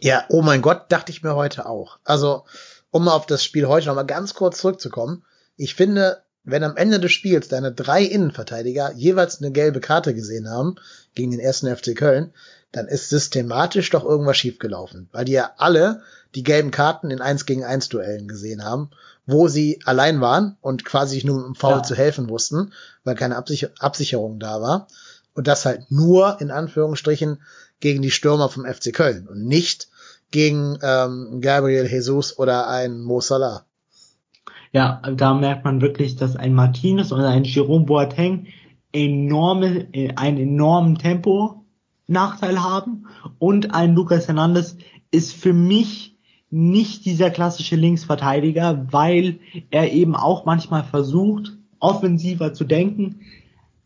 Ja, oh mein Gott, dachte ich mir heute auch. Also, um auf das Spiel heute nochmal ganz kurz zurückzukommen. Ich finde, wenn am Ende des Spiels deine drei Innenverteidiger jeweils eine gelbe Karte gesehen haben gegen den ersten FC Köln, dann ist systematisch doch irgendwas schiefgelaufen, weil die ja alle die gelben Karten in 1 gegen 1 Duellen gesehen haben, wo sie allein waren und quasi nur im Foul ja. zu helfen wussten, weil keine Absicher Absicherung da war. Und das halt nur in Anführungsstrichen gegen die Stürmer vom FC Köln und nicht gegen ähm, Gabriel Jesus oder ein Mo Salah. Ja, da merkt man wirklich, dass ein Martinez oder ein Jerome Boateng enorme, einen enormen Tempo Nachteil haben und ein Lucas Hernandez ist für mich nicht dieser klassische Linksverteidiger, weil er eben auch manchmal versucht, offensiver zu denken,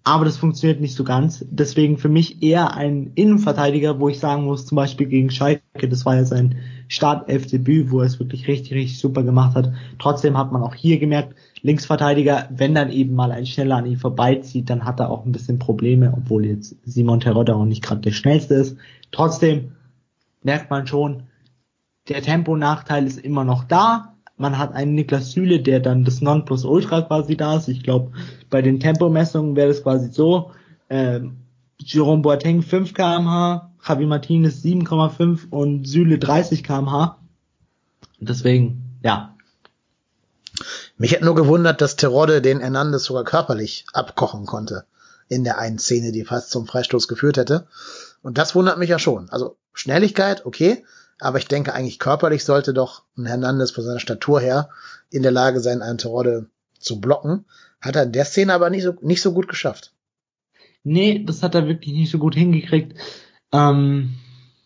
aber das funktioniert nicht so ganz. Deswegen für mich eher ein Innenverteidiger, wo ich sagen muss, zum Beispiel gegen Schalke, das war ja sein Startelf-Debüt, wo er es wirklich richtig, richtig super gemacht hat. Trotzdem hat man auch hier gemerkt, Linksverteidiger, wenn dann eben mal ein Schneller an ihm vorbeizieht, dann hat er auch ein bisschen Probleme, obwohl jetzt Simon Terodde auch nicht gerade der schnellste ist. Trotzdem merkt man schon, der Temponachteil ist immer noch da man hat einen Niklas Süle, der dann das Nonplusultra quasi da ist. Ich glaube, bei den Tempomessungen wäre es quasi so, ähm, Jerome Boateng 5 kmh, Javi Martinez 7,5 und Süle 30 kmh. Deswegen, ja. Mich hätte nur gewundert, dass Terodde den Hernandez sogar körperlich abkochen konnte in der einen Szene, die fast zum Freistoß geführt hätte. Und das wundert mich ja schon. Also Schnelligkeit, okay, aber ich denke eigentlich körperlich sollte doch ein Hernandez von seiner Statur her in der Lage sein, einen Terodde zu blocken. Hat er in der Szene aber nicht so, nicht so gut geschafft. Nee, das hat er wirklich nicht so gut hingekriegt. Ähm,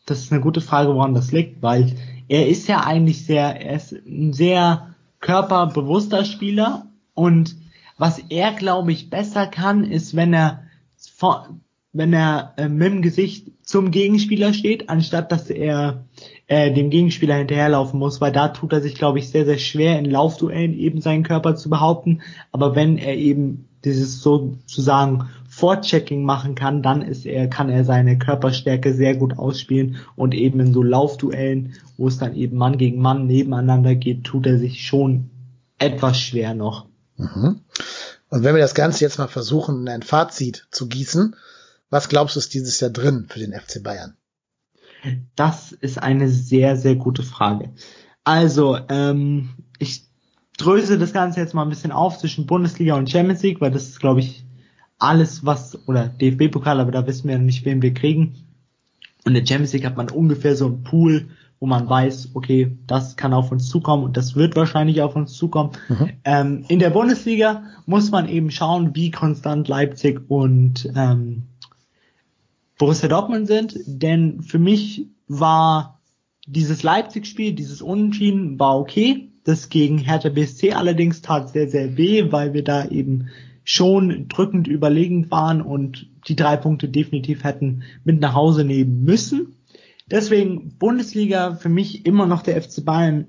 das ist eine gute Frage, woran das liegt, weil er ist ja eigentlich sehr, er ist ein sehr körperbewusster Spieler und was er, glaube ich, besser kann, ist, wenn er wenn er äh, mit dem Gesicht zum Gegenspieler steht, anstatt dass er äh, dem Gegenspieler hinterherlaufen muss, weil da tut er sich, glaube ich, sehr, sehr schwer in Laufduellen eben seinen Körper zu behaupten. Aber wenn er eben dieses sozusagen Vorchecking machen kann, dann ist er, kann er seine Körperstärke sehr gut ausspielen und eben in so Laufduellen, wo es dann eben Mann gegen Mann nebeneinander geht, tut er sich schon etwas schwer noch. Mhm. Und wenn wir das Ganze jetzt mal versuchen, in ein Fazit zu gießen, was glaubst du ist dieses Jahr drin für den FC Bayern? Das ist eine sehr, sehr gute Frage. Also, ähm, ich dröse das Ganze jetzt mal ein bisschen auf zwischen Bundesliga und Champions League, weil das ist, glaube ich, alles, was, oder DFB-Pokal, aber da wissen wir ja nicht, wen wir kriegen. Und in der Champions League hat man ungefähr so einen Pool, wo man weiß, okay, das kann auf uns zukommen und das wird wahrscheinlich auf uns zukommen. Mhm. Ähm, in der Bundesliga muss man eben schauen, wie konstant Leipzig und ähm, Borussia Dortmund sind, denn für mich war dieses Leipzig-Spiel, dieses Unentschieden war okay. Das gegen Hertha BSC allerdings tat sehr, sehr weh, weil wir da eben schon drückend überlegend waren und die drei Punkte definitiv hätten mit nach Hause nehmen müssen. Deswegen Bundesliga für mich immer noch der FC Bayern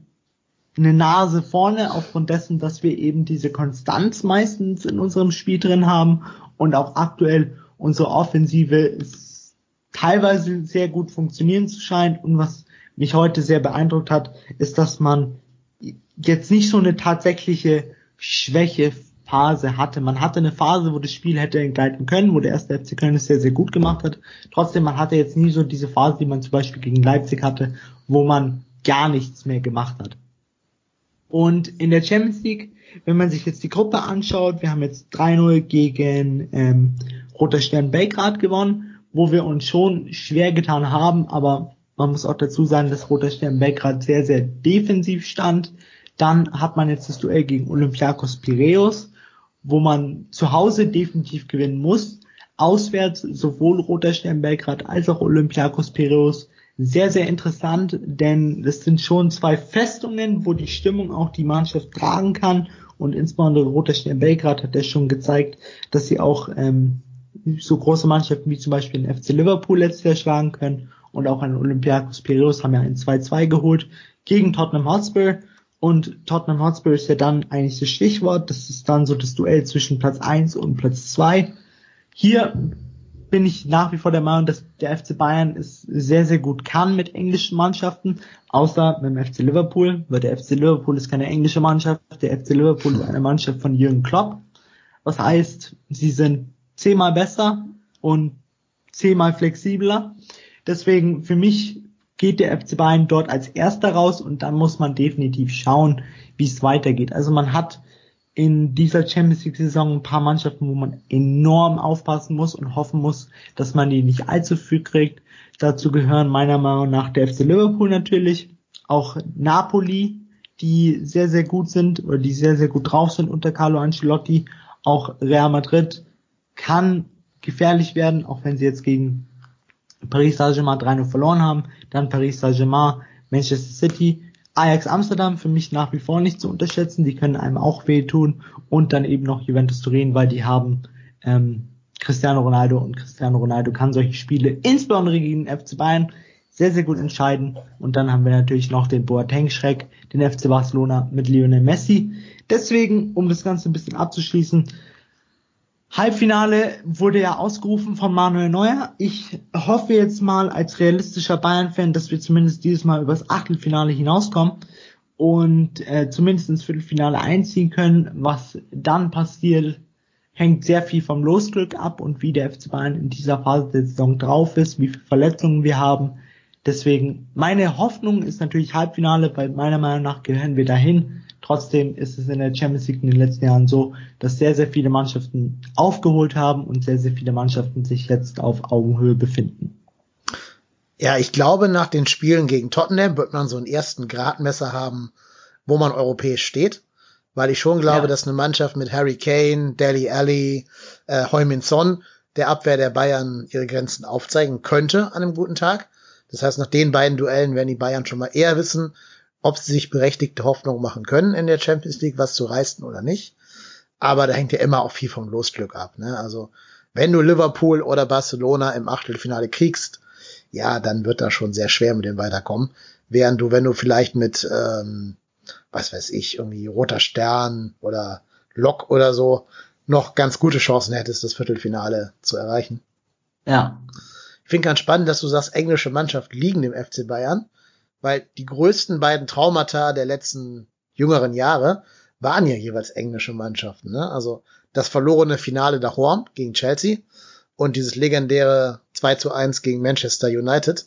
eine Nase vorne aufgrund dessen, dass wir eben diese Konstanz meistens in unserem Spiel drin haben und auch aktuell unsere Offensive teilweise sehr gut funktionieren zu scheint und was mich heute sehr beeindruckt hat, ist, dass man jetzt nicht so eine tatsächliche Schwächephase hatte. Man hatte eine Phase, wo das Spiel hätte entgleiten können, wo der erste FC Köln es sehr, sehr gut gemacht hat. Trotzdem, man hatte jetzt nie so diese Phase, die man zum Beispiel gegen Leipzig hatte, wo man gar nichts mehr gemacht hat. Und in der Champions League, wenn man sich jetzt die Gruppe anschaut, wir haben jetzt 3-0 gegen ähm, Roter Stern Belgrad gewonnen, wo wir uns schon schwer getan haben, aber man muss auch dazu sagen, dass Roter Stern Belgrad sehr, sehr defensiv stand. Dann hat man jetzt das Duell gegen Olympiakos Piraeus, wo man zu Hause definitiv gewinnen muss. Auswärts sowohl Roter Stern Belgrad als auch Olympiakos Piraeus sehr, sehr interessant, denn es sind schon zwei Festungen, wo die Stimmung auch die Mannschaft tragen kann. Und insbesondere Roter Stern Belgrad hat ja schon gezeigt, dass sie auch ähm, so große Mannschaften wie zum Beispiel den FC Liverpool letztes Jahr schlagen können. Und auch ein Olympiakos Piraeus haben ja ein 2-2 geholt gegen Tottenham Hotspur. Und Tottenham Hotspur ist ja dann eigentlich das Stichwort. Das ist dann so das Duell zwischen Platz 1 und Platz 2. Hier bin ich nach wie vor der Meinung, dass der FC Bayern es sehr, sehr gut kann mit englischen Mannschaften, außer mit dem FC Liverpool, weil der FC Liverpool ist keine englische Mannschaft, der FC Liverpool ist eine Mannschaft von Jürgen Klopp. Was heißt, sie sind zehnmal besser und zehnmal flexibler. Deswegen für mich geht der FC Bayern dort als erster raus und dann muss man definitiv schauen, wie es weitergeht. Also man hat in dieser Champions League Saison ein paar Mannschaften, wo man enorm aufpassen muss und hoffen muss, dass man die nicht allzu viel kriegt. Dazu gehören meiner Meinung nach der FC Liverpool natürlich, auch Napoli, die sehr, sehr gut sind oder die sehr, sehr gut drauf sind unter Carlo Ancelotti. Auch Real Madrid kann gefährlich werden, auch wenn sie jetzt gegen Paris Saint-Germain 3-0 verloren haben. Dann Paris Saint-Germain, Manchester City Ajax Amsterdam für mich nach wie vor nicht zu unterschätzen. Die können einem auch wehtun. Und dann eben noch Juventus Turin, weil die haben ähm, Cristiano Ronaldo und Cristiano Ronaldo kann solche Spiele, insbesondere gegen den FC Bayern, sehr, sehr gut entscheiden. Und dann haben wir natürlich noch den Boateng-Schreck, den FC Barcelona mit Lionel Messi. Deswegen, um das Ganze ein bisschen abzuschließen, Halbfinale wurde ja ausgerufen von Manuel Neuer. Ich hoffe jetzt mal als realistischer Bayern-Fan, dass wir zumindest dieses Mal übers Achtelfinale hinauskommen und äh, zumindest ins Viertelfinale einziehen können. Was dann passiert, hängt sehr viel vom Losglück ab und wie der FC Bayern in dieser Phase der Saison drauf ist, wie viele Verletzungen wir haben. Deswegen, meine Hoffnung ist natürlich Halbfinale, weil meiner Meinung nach gehören wir dahin. Trotzdem ist es in der Champions League in den letzten Jahren so, dass sehr, sehr viele Mannschaften aufgeholt haben und sehr, sehr viele Mannschaften sich jetzt auf Augenhöhe befinden. Ja, ich glaube, nach den Spielen gegen Tottenham wird man so einen ersten Gradmesser haben, wo man europäisch steht. Weil ich schon glaube, ja. dass eine Mannschaft mit Harry Kane, Deli Alli, äh, Heumin Son der Abwehr der Bayern ihre Grenzen aufzeigen könnte an einem guten Tag. Das heißt, nach den beiden Duellen werden die Bayern schon mal eher wissen, ob sie sich berechtigte Hoffnung machen können, in der Champions League was zu reißen oder nicht. Aber da hängt ja immer auch viel vom Losglück ab. Ne? Also wenn du Liverpool oder Barcelona im Achtelfinale kriegst, ja, dann wird das schon sehr schwer mit dem Weiterkommen. Während du, wenn du vielleicht mit, ähm, was weiß ich, irgendwie Roter Stern oder Lok oder so noch ganz gute Chancen hättest, das Viertelfinale zu erreichen. Ja. Ich finde ganz spannend, dass du sagst, englische Mannschaft liegen dem FC Bayern weil die größten beiden Traumata der letzten jüngeren Jahre waren ja jeweils englische Mannschaften. Ne? Also das verlorene Finale der Horn gegen Chelsea und dieses legendäre 2 zu 1 gegen Manchester United.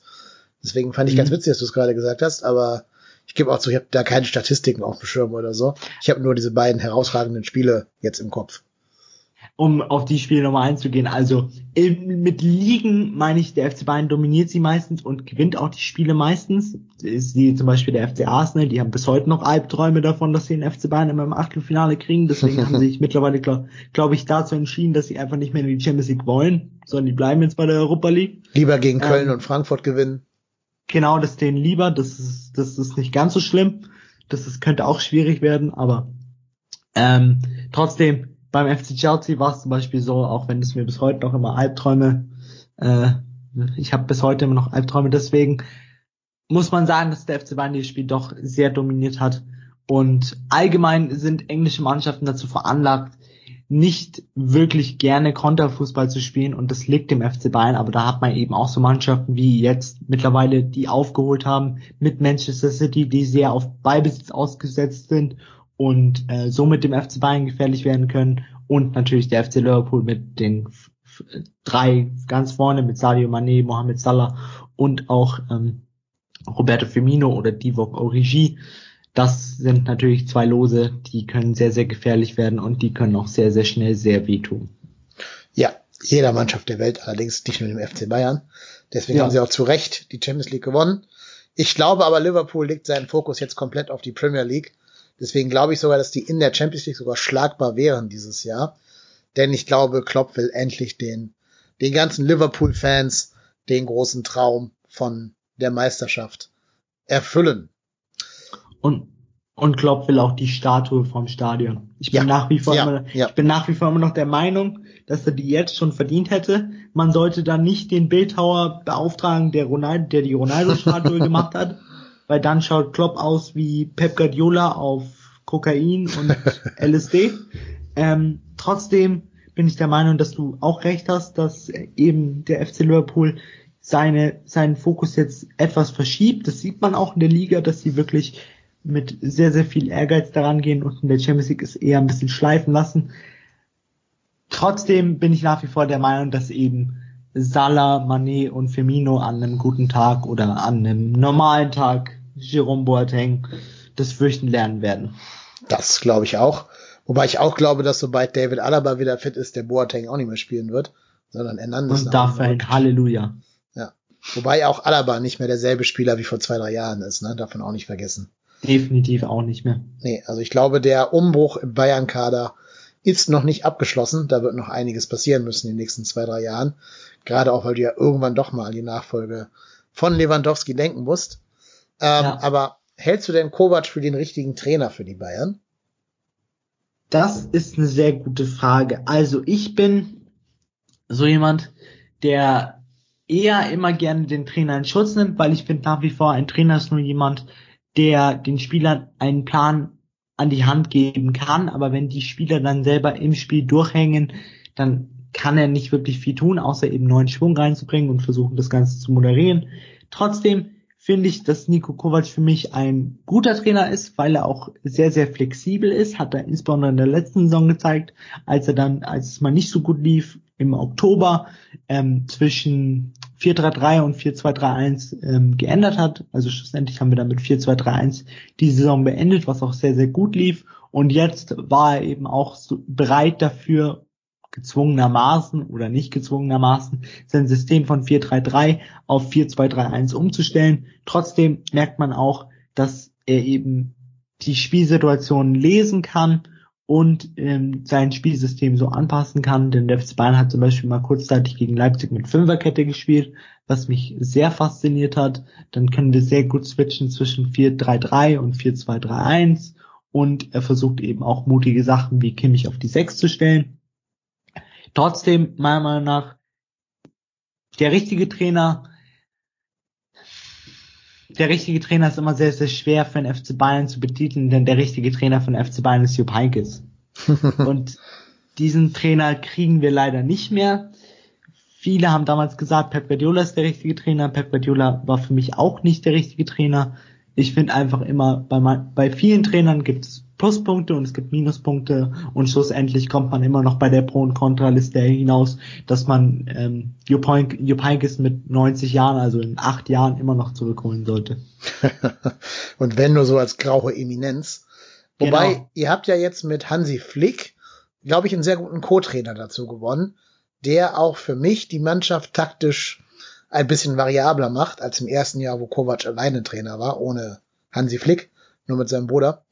Deswegen fand ich mhm. ganz witzig, dass du es gerade gesagt hast, aber ich gebe auch zu, ich habe da keine Statistiken auf dem Schirm oder so. Ich habe nur diese beiden herausragenden Spiele jetzt im Kopf um auf die Spiele nochmal einzugehen. Also mit Ligen meine ich, der FC Bayern dominiert sie meistens und gewinnt auch die Spiele meistens. Ist wie zum Beispiel der FC Arsenal, die haben bis heute noch Albträume davon, dass sie den FC Bayern immer im Achtelfinale kriegen. Deswegen haben sie sich mittlerweile, glaube glaub ich, dazu entschieden, dass sie einfach nicht mehr in die Champions League wollen, sondern die bleiben jetzt bei der Europa League. Lieber gegen Köln ähm, und Frankfurt gewinnen. genau das denen lieber. Das ist, das ist nicht ganz so schlimm. Das ist, könnte auch schwierig werden, aber ähm, trotzdem, beim FC Chelsea war es zum Beispiel so, auch wenn es mir bis heute noch immer Albträume, äh, ich habe bis heute immer noch Albträume, deswegen muss man sagen, dass der FC Bayern dieses Spiel doch sehr dominiert hat. Und allgemein sind englische Mannschaften dazu veranlagt, nicht wirklich gerne Konterfußball zu spielen. Und das liegt dem FC Bayern, aber da hat man eben auch so Mannschaften wie jetzt mittlerweile, die aufgeholt haben mit Manchester City, die sehr auf Ballbesitz ausgesetzt sind und äh, somit dem FC Bayern gefährlich werden können und natürlich der FC Liverpool mit den drei ganz vorne mit Sadio Mané, Mohamed Salah und auch ähm, Roberto Firmino oder Divock Origi. Das sind natürlich zwei Lose, die können sehr, sehr gefährlich werden und die können auch sehr, sehr schnell sehr wehtun. Ja, jeder Mannschaft der Welt, allerdings nicht nur dem FC Bayern. Deswegen ja. haben sie auch zu Recht die Champions League gewonnen. Ich glaube aber, Liverpool legt seinen Fokus jetzt komplett auf die Premier League. Deswegen glaube ich sogar, dass die in der Champions League sogar schlagbar wären dieses Jahr. Denn ich glaube, Klopp will endlich den, den ganzen Liverpool-Fans den großen Traum von der Meisterschaft erfüllen. Und, und Klopp will auch die Statue vom Stadion. Ich bin ja. nach wie vor ja. immer, ja. ich bin nach wie vor immer noch der Meinung, dass er die jetzt schon verdient hätte. Man sollte dann nicht den Bildhauer beauftragen, der Ronaldo, der die Ronaldo-Statue gemacht hat, weil dann schaut Klopp aus wie Pep Guardiola auf Kokain und LSD. Ähm, trotzdem bin ich der Meinung, dass du auch recht hast, dass eben der FC Liverpool seine, seinen Fokus jetzt etwas verschiebt. Das sieht man auch in der Liga, dass sie wirklich mit sehr, sehr viel Ehrgeiz daran gehen und in der Champions League es eher ein bisschen schleifen lassen. Trotzdem bin ich nach wie vor der Meinung, dass eben Salah, Mané und Firmino an einem guten Tag oder an einem normalen Tag Jerome Boateng das Fürchten lernen werden. Das glaube ich auch. Wobei ich auch glaube, dass sobald David Alaba wieder fit ist, der Boateng auch nicht mehr spielen wird, sondern Hernandez. Und dafür ein Halleluja. Ja. Wobei auch Alaba nicht mehr derselbe Spieler wie vor zwei, drei Jahren ist, ne? Davon auch nicht vergessen. Definitiv auch nicht mehr. Nee, also ich glaube, der Umbruch im Bayern-Kader ist noch nicht abgeschlossen. Da wird noch einiges passieren müssen in den nächsten zwei, drei Jahren. Gerade auch, weil du ja irgendwann doch mal an die Nachfolge von Lewandowski denken musst. Ähm, ja. Aber hältst du denn Kovac für den richtigen Trainer für die Bayern? Das ist eine sehr gute Frage. Also ich bin so jemand, der eher immer gerne den Trainer in Schutz nimmt, weil ich finde nach wie vor, ein Trainer ist nur jemand, der den Spielern einen Plan an die Hand geben kann, aber wenn die Spieler dann selber im Spiel durchhängen, dann kann er nicht wirklich viel tun, außer eben neuen Schwung reinzubringen und versuchen, das Ganze zu moderieren. Trotzdem finde ich, dass Nico Kovac für mich ein guter Trainer ist, weil er auch sehr, sehr flexibel ist, hat er insbesondere in der letzten Saison gezeigt, als er dann, als es mal nicht so gut lief, im Oktober ähm, zwischen 4-3-3 und 4-2-3-1 ähm, geändert hat. Also schlussendlich haben wir dann mit 4-2-3-1 die Saison beendet, was auch sehr, sehr gut lief. Und jetzt war er eben auch so bereit dafür, gezwungenermaßen oder nicht gezwungenermaßen sein System von 4-3-3 auf 4-2-3-1 umzustellen. Trotzdem merkt man auch, dass er eben die Spielsituation lesen kann und ähm, sein Spielsystem so anpassen kann. Denn der FC Bayern hat zum Beispiel mal kurzzeitig gegen Leipzig mit Fünferkette gespielt, was mich sehr fasziniert hat. Dann können wir sehr gut switchen zwischen 4-3-3 und 4-2-3-1 und er versucht eben auch mutige Sachen wie Kimmich auf die 6 zu stellen. Trotzdem, meiner Meinung nach, der richtige Trainer der richtige Trainer ist immer sehr, sehr schwer für den FC Bayern zu betiteln, denn der richtige Trainer von FC Bayern ist Jupp Heynckes. und diesen Trainer kriegen wir leider nicht mehr. Viele haben damals gesagt, Pep Guardiola ist der richtige Trainer. Pep Guardiola war für mich auch nicht der richtige Trainer. Ich finde einfach immer, bei, bei vielen Trainern gibt es Pluspunkte und es gibt Minuspunkte und schlussendlich kommt man immer noch bei der Pro- und Kontraliste hinaus, dass man ähm, Heynckes mit 90 Jahren, also in acht Jahren, immer noch zurückholen sollte. und wenn nur so als graue Eminenz. Wobei, genau. ihr habt ja jetzt mit Hansi Flick, glaube ich, einen sehr guten Co-Trainer dazu gewonnen, der auch für mich die Mannschaft taktisch ein bisschen variabler macht als im ersten Jahr, wo Kovac alleine Trainer war, ohne Hansi Flick, nur mit seinem Bruder.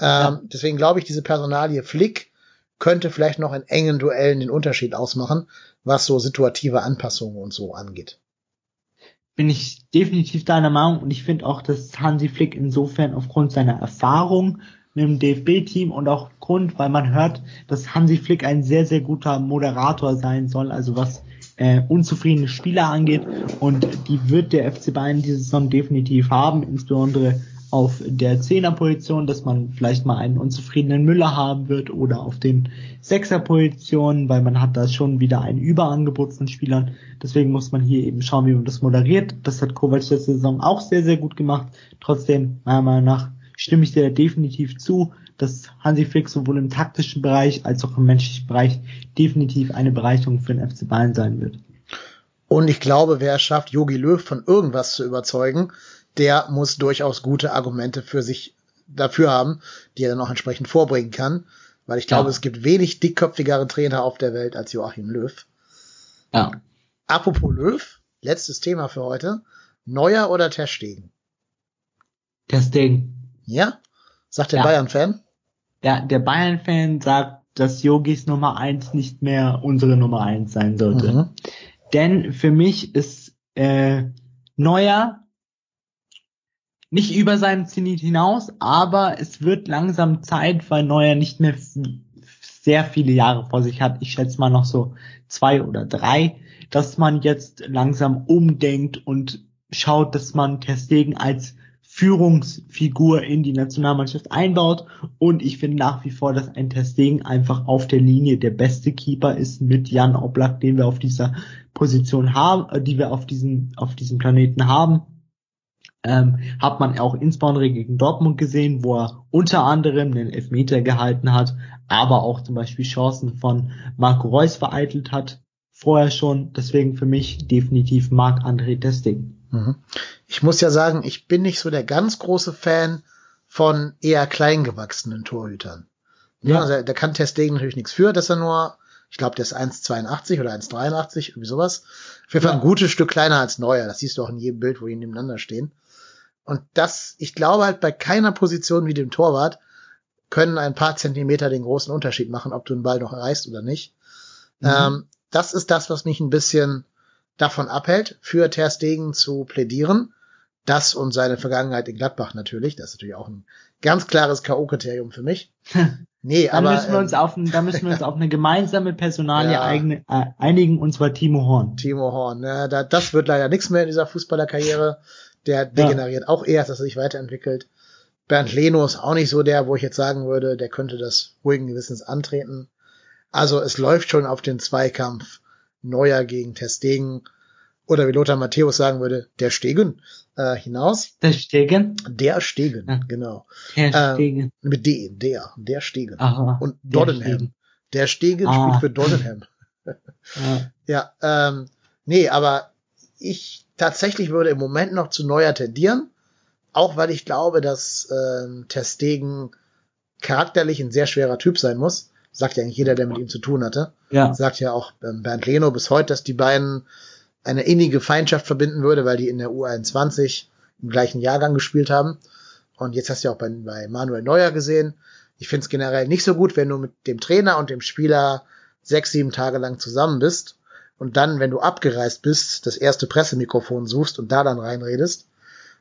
Ähm, ja. Deswegen glaube ich, diese Personalie Flick könnte vielleicht noch in engen Duellen den Unterschied ausmachen, was so situative Anpassungen und so angeht. bin ich definitiv deiner Meinung und ich finde auch, dass Hansi Flick insofern aufgrund seiner Erfahrung mit dem DFB-Team und auch Grund, weil man hört, dass Hansi Flick ein sehr, sehr guter Moderator sein soll, also was äh, unzufriedene Spieler angeht und die wird der FC Bayern diese Saison definitiv haben, insbesondere auf der Zehnerposition, dass man vielleicht mal einen unzufriedenen Müller haben wird oder auf den Sechserpositionen, weil man hat da schon wieder ein Überangebot von Spielern. Deswegen muss man hier eben schauen, wie man das moderiert. Das hat Kovac letzte Saison auch sehr, sehr gut gemacht. Trotzdem, meiner Meinung nach, stimme ich dir definitiv zu, dass Hansi Flick sowohl im taktischen Bereich als auch im menschlichen Bereich definitiv eine Bereicherung für den FC Bayern sein wird. Und ich glaube, wer es schafft, Yogi Löw von irgendwas zu überzeugen, der muss durchaus gute Argumente für sich dafür haben, die er dann auch entsprechend vorbringen kann. Weil ich glaube, ja. es gibt wenig dickköpfigere Trainer auf der Welt als Joachim Löw. Ja. Apropos Löw, letztes Thema für heute. Neuer oder Terstegen? Terstegen. Ja? Sagt der ja. Bayern-Fan? Ja, der Bayern-Fan sagt, dass Yogis Nummer eins nicht mehr unsere Nummer eins sein sollte. Mhm. Denn für mich ist äh, Neuer nicht über seinen Zenit hinaus, aber es wird langsam Zeit, weil Neuer nicht mehr sehr viele Jahre vor sich hat. Ich schätze mal noch so zwei oder drei, dass man jetzt langsam umdenkt und schaut, dass man Testegen als Führungsfigur in die Nationalmannschaft einbaut. Und ich finde nach wie vor, dass ein Testegen einfach auf der Linie der beste Keeper ist mit Jan Oblak, den wir auf dieser Position haben, äh, die wir auf diesem, auf diesem Planeten haben ähm, hat man auch insbesondere gegen Dortmund gesehen, wo er unter anderem den Elfmeter gehalten hat, aber auch zum Beispiel Chancen von Marco Reus vereitelt hat, vorher schon. Deswegen für mich definitiv Marc André Testing. Mhm. Ich muss ja sagen, ich bin nicht so der ganz große Fan von eher kleingewachsenen Torhütern. Ja. Also, da kann Testing natürlich nichts für, dass er nur, ich glaube, der ist 1,82 oder 1,83, irgendwie sowas. Auf jeden Fall ein gutes Stück kleiner als Neuer. Das siehst du auch in jedem Bild, wo die nebeneinander stehen. Und das, ich glaube halt bei keiner Position wie dem Torwart können ein paar Zentimeter den großen Unterschied machen, ob du den Ball noch erreichst oder nicht. Mhm. Ähm, das ist das, was mich ein bisschen davon abhält, für Ter Stegen zu plädieren. Das und seine Vergangenheit in Gladbach natürlich. Das ist natürlich auch ein ganz klares K.O.-Kriterium für mich. Nee, dann aber. Müssen wir uns ähm, auf, da müssen wir uns auf eine gemeinsame Personalie ja, eigene, äh, einigen, und zwar Timo Horn. Timo Horn, ja, da, das wird leider nichts mehr in dieser Fußballerkarriere. Der degeneriert ja. auch eher, dass er sich weiterentwickelt. Bernd Leno ist auch nicht so der, wo ich jetzt sagen würde, der könnte das ruhigen Gewissens antreten. Also es läuft schon auf den Zweikampf Neuer gegen Testegen oder wie Lothar Matthäus sagen würde, der Stegen äh, hinaus. Der Stegen? Der Stegen, ja. genau. Der ähm, Stegen. Ähm, mit D, der, der Stegen. Aha, Und Doddenham. Der Stegen, der Stegen ah. spielt für Doddenham. ja, ja ähm, nee, aber ich tatsächlich würde im Moment noch zu Neuer tendieren, auch weil ich glaube, dass äh, Testegen charakterlich ein sehr schwerer Typ sein muss. Sagt ja eigentlich jeder, der mit ihm zu tun hatte. Ja. Sagt ja auch ähm, Bernd Leno bis heute, dass die beiden eine innige Feindschaft verbinden würde, weil die in der U21 im gleichen Jahrgang gespielt haben. Und jetzt hast du ja auch bei, bei Manuel Neuer gesehen. Ich finde es generell nicht so gut, wenn du mit dem Trainer und dem Spieler sechs, sieben Tage lang zusammen bist und dann, wenn du abgereist bist, das erste Pressemikrofon suchst und da dann reinredest,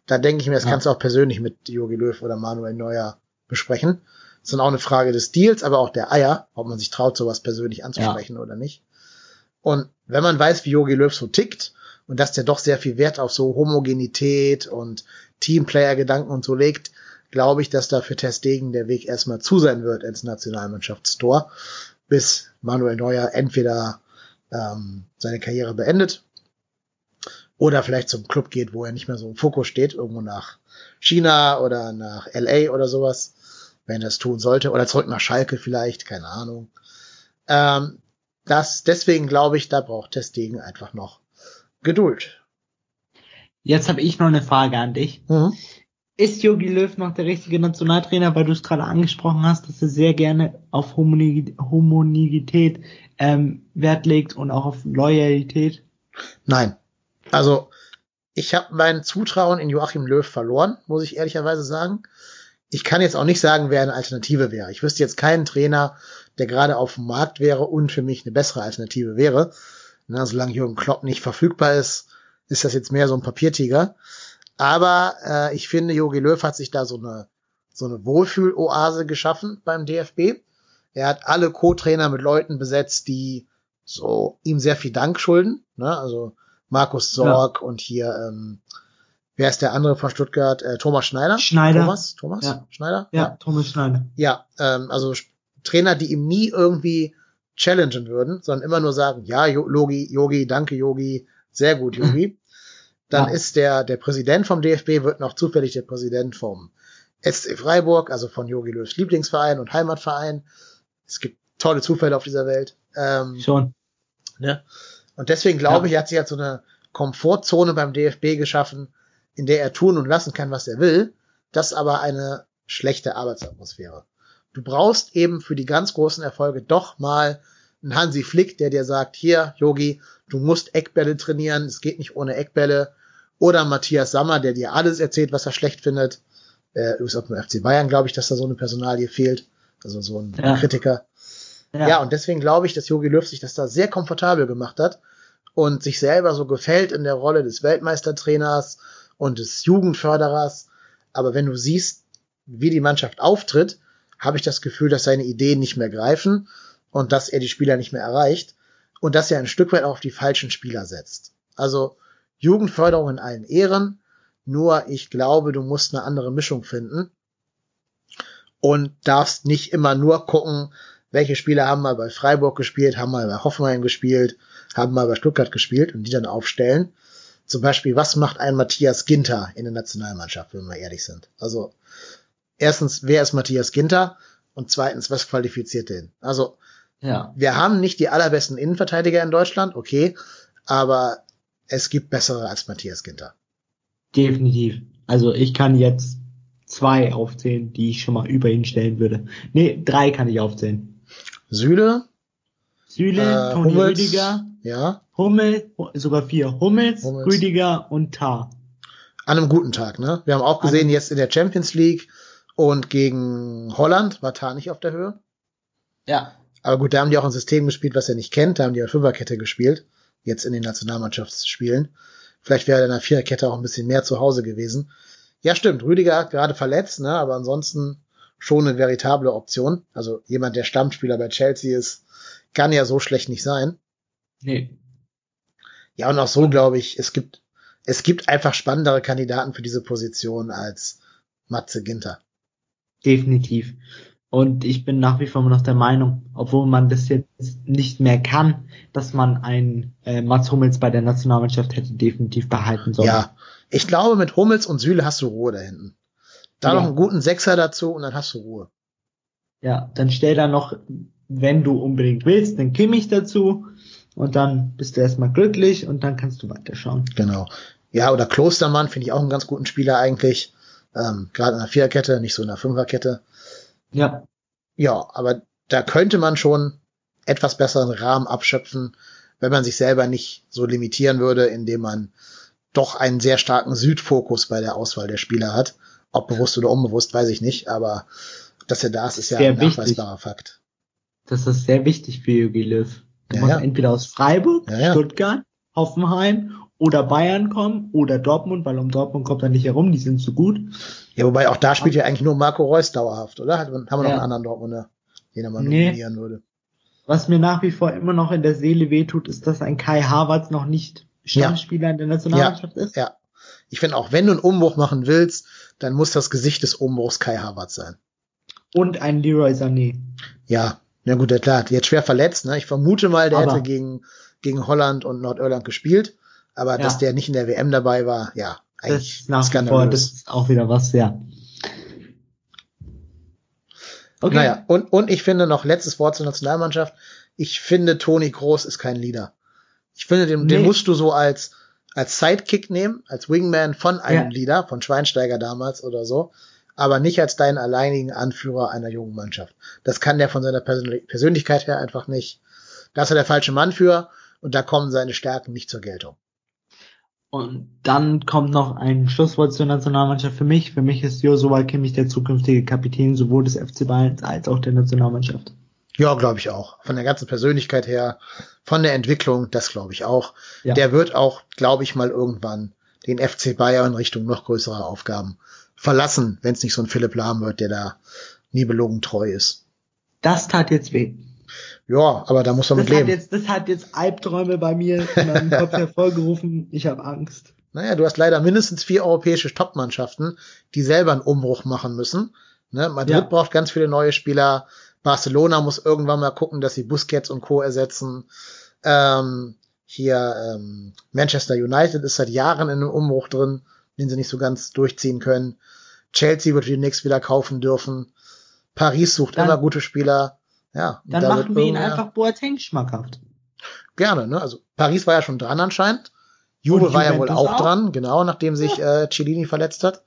da denke ich mir, das ja. kannst du auch persönlich mit Jogi Löw oder Manuel Neuer besprechen. Das ist dann auch eine Frage des Deals, aber auch der Eier, ob man sich traut, sowas persönlich anzusprechen ja. oder nicht. Und wenn man weiß, wie Jogi Löw so tickt und dass der doch sehr viel Wert auf so Homogenität und Teamplayer-Gedanken und so legt, glaube ich, dass da für Testegen der Weg erstmal zu sein wird ins Nationalmannschaftstor, bis Manuel Neuer entweder ähm, seine Karriere beendet oder vielleicht zum Club geht, wo er nicht mehr so im Fokus steht, irgendwo nach China oder nach LA oder sowas, wenn er es tun sollte, oder zurück nach Schalke vielleicht, keine Ahnung. Ähm, das, deswegen glaube ich, da braucht Testegen einfach noch Geduld. Jetzt habe ich noch eine Frage an dich. Mhm. Ist Jogi Löw noch der richtige Nationaltrainer, weil du es gerade angesprochen hast, dass er sehr gerne auf Homonität ähm, Wert legt und auch auf Loyalität? Nein. Also ich habe mein Zutrauen in Joachim Löw verloren, muss ich ehrlicherweise sagen. Ich kann jetzt auch nicht sagen, wer eine Alternative wäre. Ich wüsste jetzt keinen Trainer, der gerade auf dem Markt wäre und für mich eine bessere Alternative wäre. Na, solange Jürgen Klopp nicht verfügbar ist, ist das jetzt mehr so ein Papiertiger. Aber äh, ich finde, Jogi Löw hat sich da so eine, so eine Wohlfühloase geschaffen beim DFB. Er hat alle Co-Trainer mit Leuten besetzt, die so ihm sehr viel Dank schulden. Ne? Also Markus Sorg ja. und hier, ähm, wer ist der andere von Stuttgart? Äh, Thomas Schneider. Schneider. Thomas? Thomas? Ja. Schneider? Ja, ja, Thomas Schneider. Ja, ähm, also Trainer, die ihm nie irgendwie challengen würden, sondern immer nur sagen, ja, Yogi, Yogi, danke Yogi, sehr gut Yogi. Dann ja. ist der, der Präsident vom DFB wird noch zufällig der Präsident vom SC Freiburg, also von Yogi Löws Lieblingsverein und Heimatverein. Es gibt tolle Zufälle auf dieser Welt. Ähm, Schon. Ne? Und deswegen glaube ja. ich, hat sich halt so eine Komfortzone beim DFB geschaffen, in der er tun und lassen kann, was er will. Das ist aber eine schlechte Arbeitsatmosphäre. Du brauchst eben für die ganz großen Erfolge doch mal einen Hansi Flick, der dir sagt, hier, Yogi, du musst Eckbälle trainieren, es geht nicht ohne Eckbälle. Oder Matthias Sammer, der dir alles erzählt, was er schlecht findet. Äh, übrigens auch beim FC Bayern glaube ich, dass da so eine Personalie fehlt. Also so ein ja. Kritiker. Ja. ja, und deswegen glaube ich, dass Jogi Löw sich das da sehr komfortabel gemacht hat und sich selber so gefällt in der Rolle des Weltmeistertrainers und des Jugendförderers. Aber wenn du siehst, wie die Mannschaft auftritt, habe ich das Gefühl, dass seine Ideen nicht mehr greifen und dass er die Spieler nicht mehr erreicht und dass er ein Stück weit auch auf die falschen Spieler setzt. Also Jugendförderung in allen Ehren, nur ich glaube, du musst eine andere Mischung finden und darfst nicht immer nur gucken, welche Spieler haben mal bei Freiburg gespielt, haben mal bei Hoffenheim gespielt, haben mal bei Stuttgart gespielt und die dann aufstellen. Zum Beispiel, was macht ein Matthias Ginter in der Nationalmannschaft, wenn wir ehrlich sind? Also, erstens, wer ist Matthias Ginter? Und zweitens, was qualifiziert den? Also, ja. wir haben nicht die allerbesten Innenverteidiger in Deutschland, okay, aber es gibt bessere als Matthias Ginter. Definitiv. Also ich kann jetzt zwei aufzählen, die ich schon mal über ihn stellen würde. Nee, drei kann ich aufzählen. Süle. Süle, äh, Toni Hummels, Rüdiger. Ja. Hummel, sogar vier. Hummels, Hummels, Rüdiger und Tar. An einem guten Tag, ne? Wir haben auch gesehen, jetzt in der Champions League und gegen Holland war Tar nicht auf der Höhe. Ja. Aber gut, da haben die auch ein System gespielt, was er nicht kennt. Da haben die eine Fünferkette gespielt jetzt in den Nationalmannschaftsspielen. Vielleicht wäre er in der Viererkette auch ein bisschen mehr zu Hause gewesen. Ja, stimmt. Rüdiger gerade verletzt, ne, aber ansonsten schon eine veritable Option. Also jemand, der Stammspieler bei Chelsea ist, kann ja so schlecht nicht sein. Nee. Ja, und auch so glaube ich, es gibt, es gibt einfach spannendere Kandidaten für diese Position als Matze Ginter. Definitiv. Und ich bin nach wie vor noch der Meinung, obwohl man das jetzt nicht mehr kann, dass man einen äh, Mats Hummels bei der Nationalmannschaft hätte definitiv behalten sollen. Ja, ich glaube, mit Hummels und Süle hast du Ruhe da hinten. Da ja. noch einen guten Sechser dazu und dann hast du Ruhe. Ja, dann stell da noch, wenn du unbedingt willst, den Kimmich dazu und dann bist du erstmal glücklich und dann kannst du weiterschauen. Genau. Ja, oder Klostermann finde ich auch einen ganz guten Spieler eigentlich. Ähm, Gerade in der Viererkette, nicht so in der Fünferkette. Ja. Ja, aber da könnte man schon etwas besseren Rahmen abschöpfen, wenn man sich selber nicht so limitieren würde, indem man doch einen sehr starken Südfokus bei der Auswahl der Spieler hat. Ob bewusst oder unbewusst, weiß ich nicht, aber dass er da ist, ist ja sehr ein nachweisbarer Fakt. Das ist sehr wichtig für Jogi Löw. Er ja, ja. entweder aus Freiburg, ja, Stuttgart, Hoffenheim oder Bayern kommen oder Dortmund, weil um Dortmund kommt er nicht herum, die sind zu gut. Ja, wobei auch da spielt ja eigentlich nur Marco Reus dauerhaft, oder? Haben wir noch ja. einen anderen Dortmunder, den er mal nee. nominieren würde. Was mir nach wie vor immer noch in der Seele wehtut, ist, dass ein Kai Havertz noch nicht Stammspieler ja. in der Nationalmannschaft ja. ist. Ja. Ich finde auch, wenn du einen Umbruch machen willst, dann muss das Gesicht des Umbruchs Kai Havertz sein. Und ein Leroy Sané. Ja, na gut, ja klar, jetzt schwer verletzt, ne? Ich vermute mal, der Aber hätte gegen, gegen Holland und Nordirland gespielt. Aber ja. dass der nicht in der WM dabei war, ja, eigentlich das nach wie vor, das ist auch wieder was, ja. Okay. Naja, und, und ich finde noch letztes Wort zur Nationalmannschaft. Ich finde, Toni Groß ist kein Leader. Ich finde, den, nee. den musst du so als, als Sidekick nehmen, als Wingman von einem ja. Leader, von Schweinsteiger damals oder so, aber nicht als deinen alleinigen Anführer einer jungen Mannschaft. Das kann der von seiner Persönlichkeit her einfach nicht. Da ist er der falsche Mann für und da kommen seine Stärken nicht zur Geltung. Und dann kommt noch ein Schlusswort zur Nationalmannschaft für mich. Für mich ist Joshua Kimmich der zukünftige Kapitän sowohl des FC Bayern als auch der Nationalmannschaft. Ja, glaube ich auch. Von der ganzen Persönlichkeit her, von der Entwicklung, das glaube ich auch. Ja. Der wird auch, glaube ich, mal irgendwann den FC Bayern in Richtung noch größerer Aufgaben verlassen, wenn es nicht so ein Philipp Lahm wird, der da nie belogen treu ist. Das tat jetzt weh. Ja, aber da muss man das mit leben. Jetzt, das hat jetzt Albträume bei mir in meinem Kopf hervorgerufen. Ich habe Angst. Naja, du hast leider mindestens vier europäische Topmannschaften, die selber einen Umbruch machen müssen. Ne? Madrid ja. braucht ganz viele neue Spieler. Barcelona muss irgendwann mal gucken, dass sie Busquets und Co. ersetzen. Ähm, hier ähm, Manchester United ist seit Jahren in einem Umbruch drin, den sie nicht so ganz durchziehen können. Chelsea wird demnächst wieder kaufen dürfen. Paris sucht dann, immer gute Spieler. Ja, dann da machen wir ihn einfach Boateng schmackhaft. Gerne, ne? Also Paris war ja schon dran anscheinend. Juve war ja wohl auch, auch, dran, genau, nachdem sich ja. äh, Cellini verletzt hat.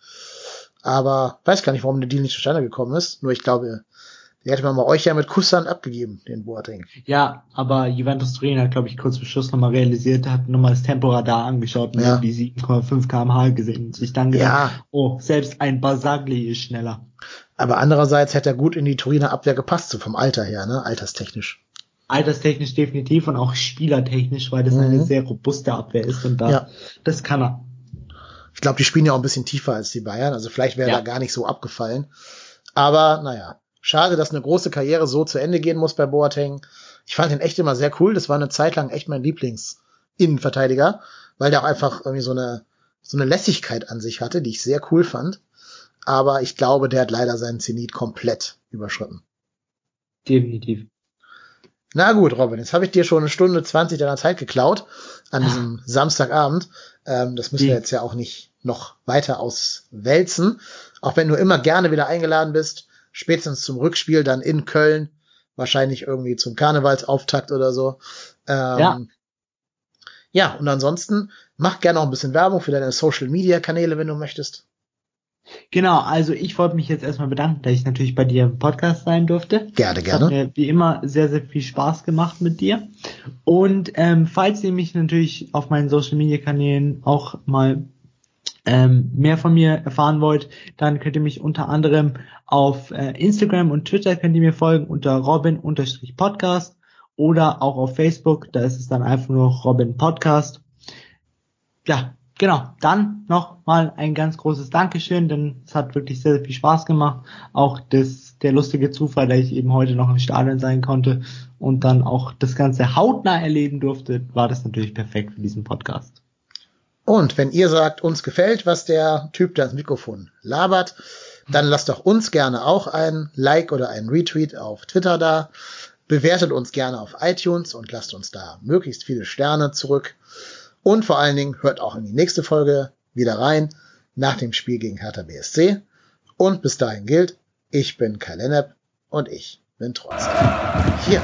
Aber weiß gar nicht, warum der Deal nicht zustande gekommen ist. Nur ich glaube, den hätte man mal euch ja mit Kusshand abgegeben, den Boateng. Ja, aber Juventus Turin hat, glaube ich, kurz vor Schluss nochmal realisiert, hat nochmal das Temporadar angeschaut und ja. die 7,5 kmh gesehen und sich dann gedacht, ja. oh, selbst ein Basagli ist schneller. Aber andererseits hätte er gut in die Turiner Abwehr gepasst, so vom Alter her, ne, alterstechnisch. Alterstechnisch definitiv und auch spielertechnisch, weil das mhm. eine sehr robuste Abwehr ist und da, ja. das kann er. Ich glaube, die spielen ja auch ein bisschen tiefer als die Bayern, also vielleicht wäre ja. er gar nicht so abgefallen. Aber naja, Schade, dass eine große Karriere so zu Ende gehen muss bei Boateng. Ich fand ihn echt immer sehr cool. Das war eine Zeit lang echt mein Lieblings-Innenverteidiger, weil der auch einfach irgendwie so eine, so eine Lässigkeit an sich hatte, die ich sehr cool fand. Aber ich glaube, der hat leider seinen Zenit komplett überschritten. Definitiv. Na gut, Robin, jetzt habe ich dir schon eine Stunde 20 deiner Zeit geklaut an diesem Samstagabend. Ähm, das müssen wir jetzt ja auch nicht noch weiter auswälzen. Auch wenn du immer gerne wieder eingeladen bist spätestens zum Rückspiel dann in Köln, wahrscheinlich irgendwie zum Karnevalsauftakt oder so. Ähm, ja. Ja, und ansonsten mach gerne auch ein bisschen Werbung für deine Social Media Kanäle, wenn du möchtest. Genau, also ich wollte mich jetzt erstmal bedanken, dass ich natürlich bei dir im Podcast sein durfte. Gerne, gerne. Hat mir wie immer sehr, sehr viel Spaß gemacht mit dir. Und ähm, falls ihr mich natürlich auf meinen Social Media Kanälen auch mal ähm, mehr von mir erfahren wollt, dann könnt ihr mich unter anderem auf äh, Instagram und Twitter könnt ihr mir folgen unter Robin-Podcast oder auch auf Facebook, da ist es dann einfach nur Robin Podcast. Ja, genau. Dann noch mal ein ganz großes Dankeschön, denn es hat wirklich sehr, sehr viel Spaß gemacht. Auch das, der lustige Zufall, dass ich eben heute noch im Stadion sein konnte und dann auch das Ganze hautnah erleben durfte, war das natürlich perfekt für diesen Podcast. Und wenn ihr sagt, uns gefällt, was der Typ da ins Mikrofon labert, dann lasst doch uns gerne auch ein Like oder ein Retweet auf Twitter da. Bewertet uns gerne auf iTunes und lasst uns da möglichst viele Sterne zurück. Und vor allen Dingen hört auch in die nächste Folge wieder rein nach dem Spiel gegen Hertha BSC. Und bis dahin gilt, ich bin Kai Lennep und ich bin trotzdem hier.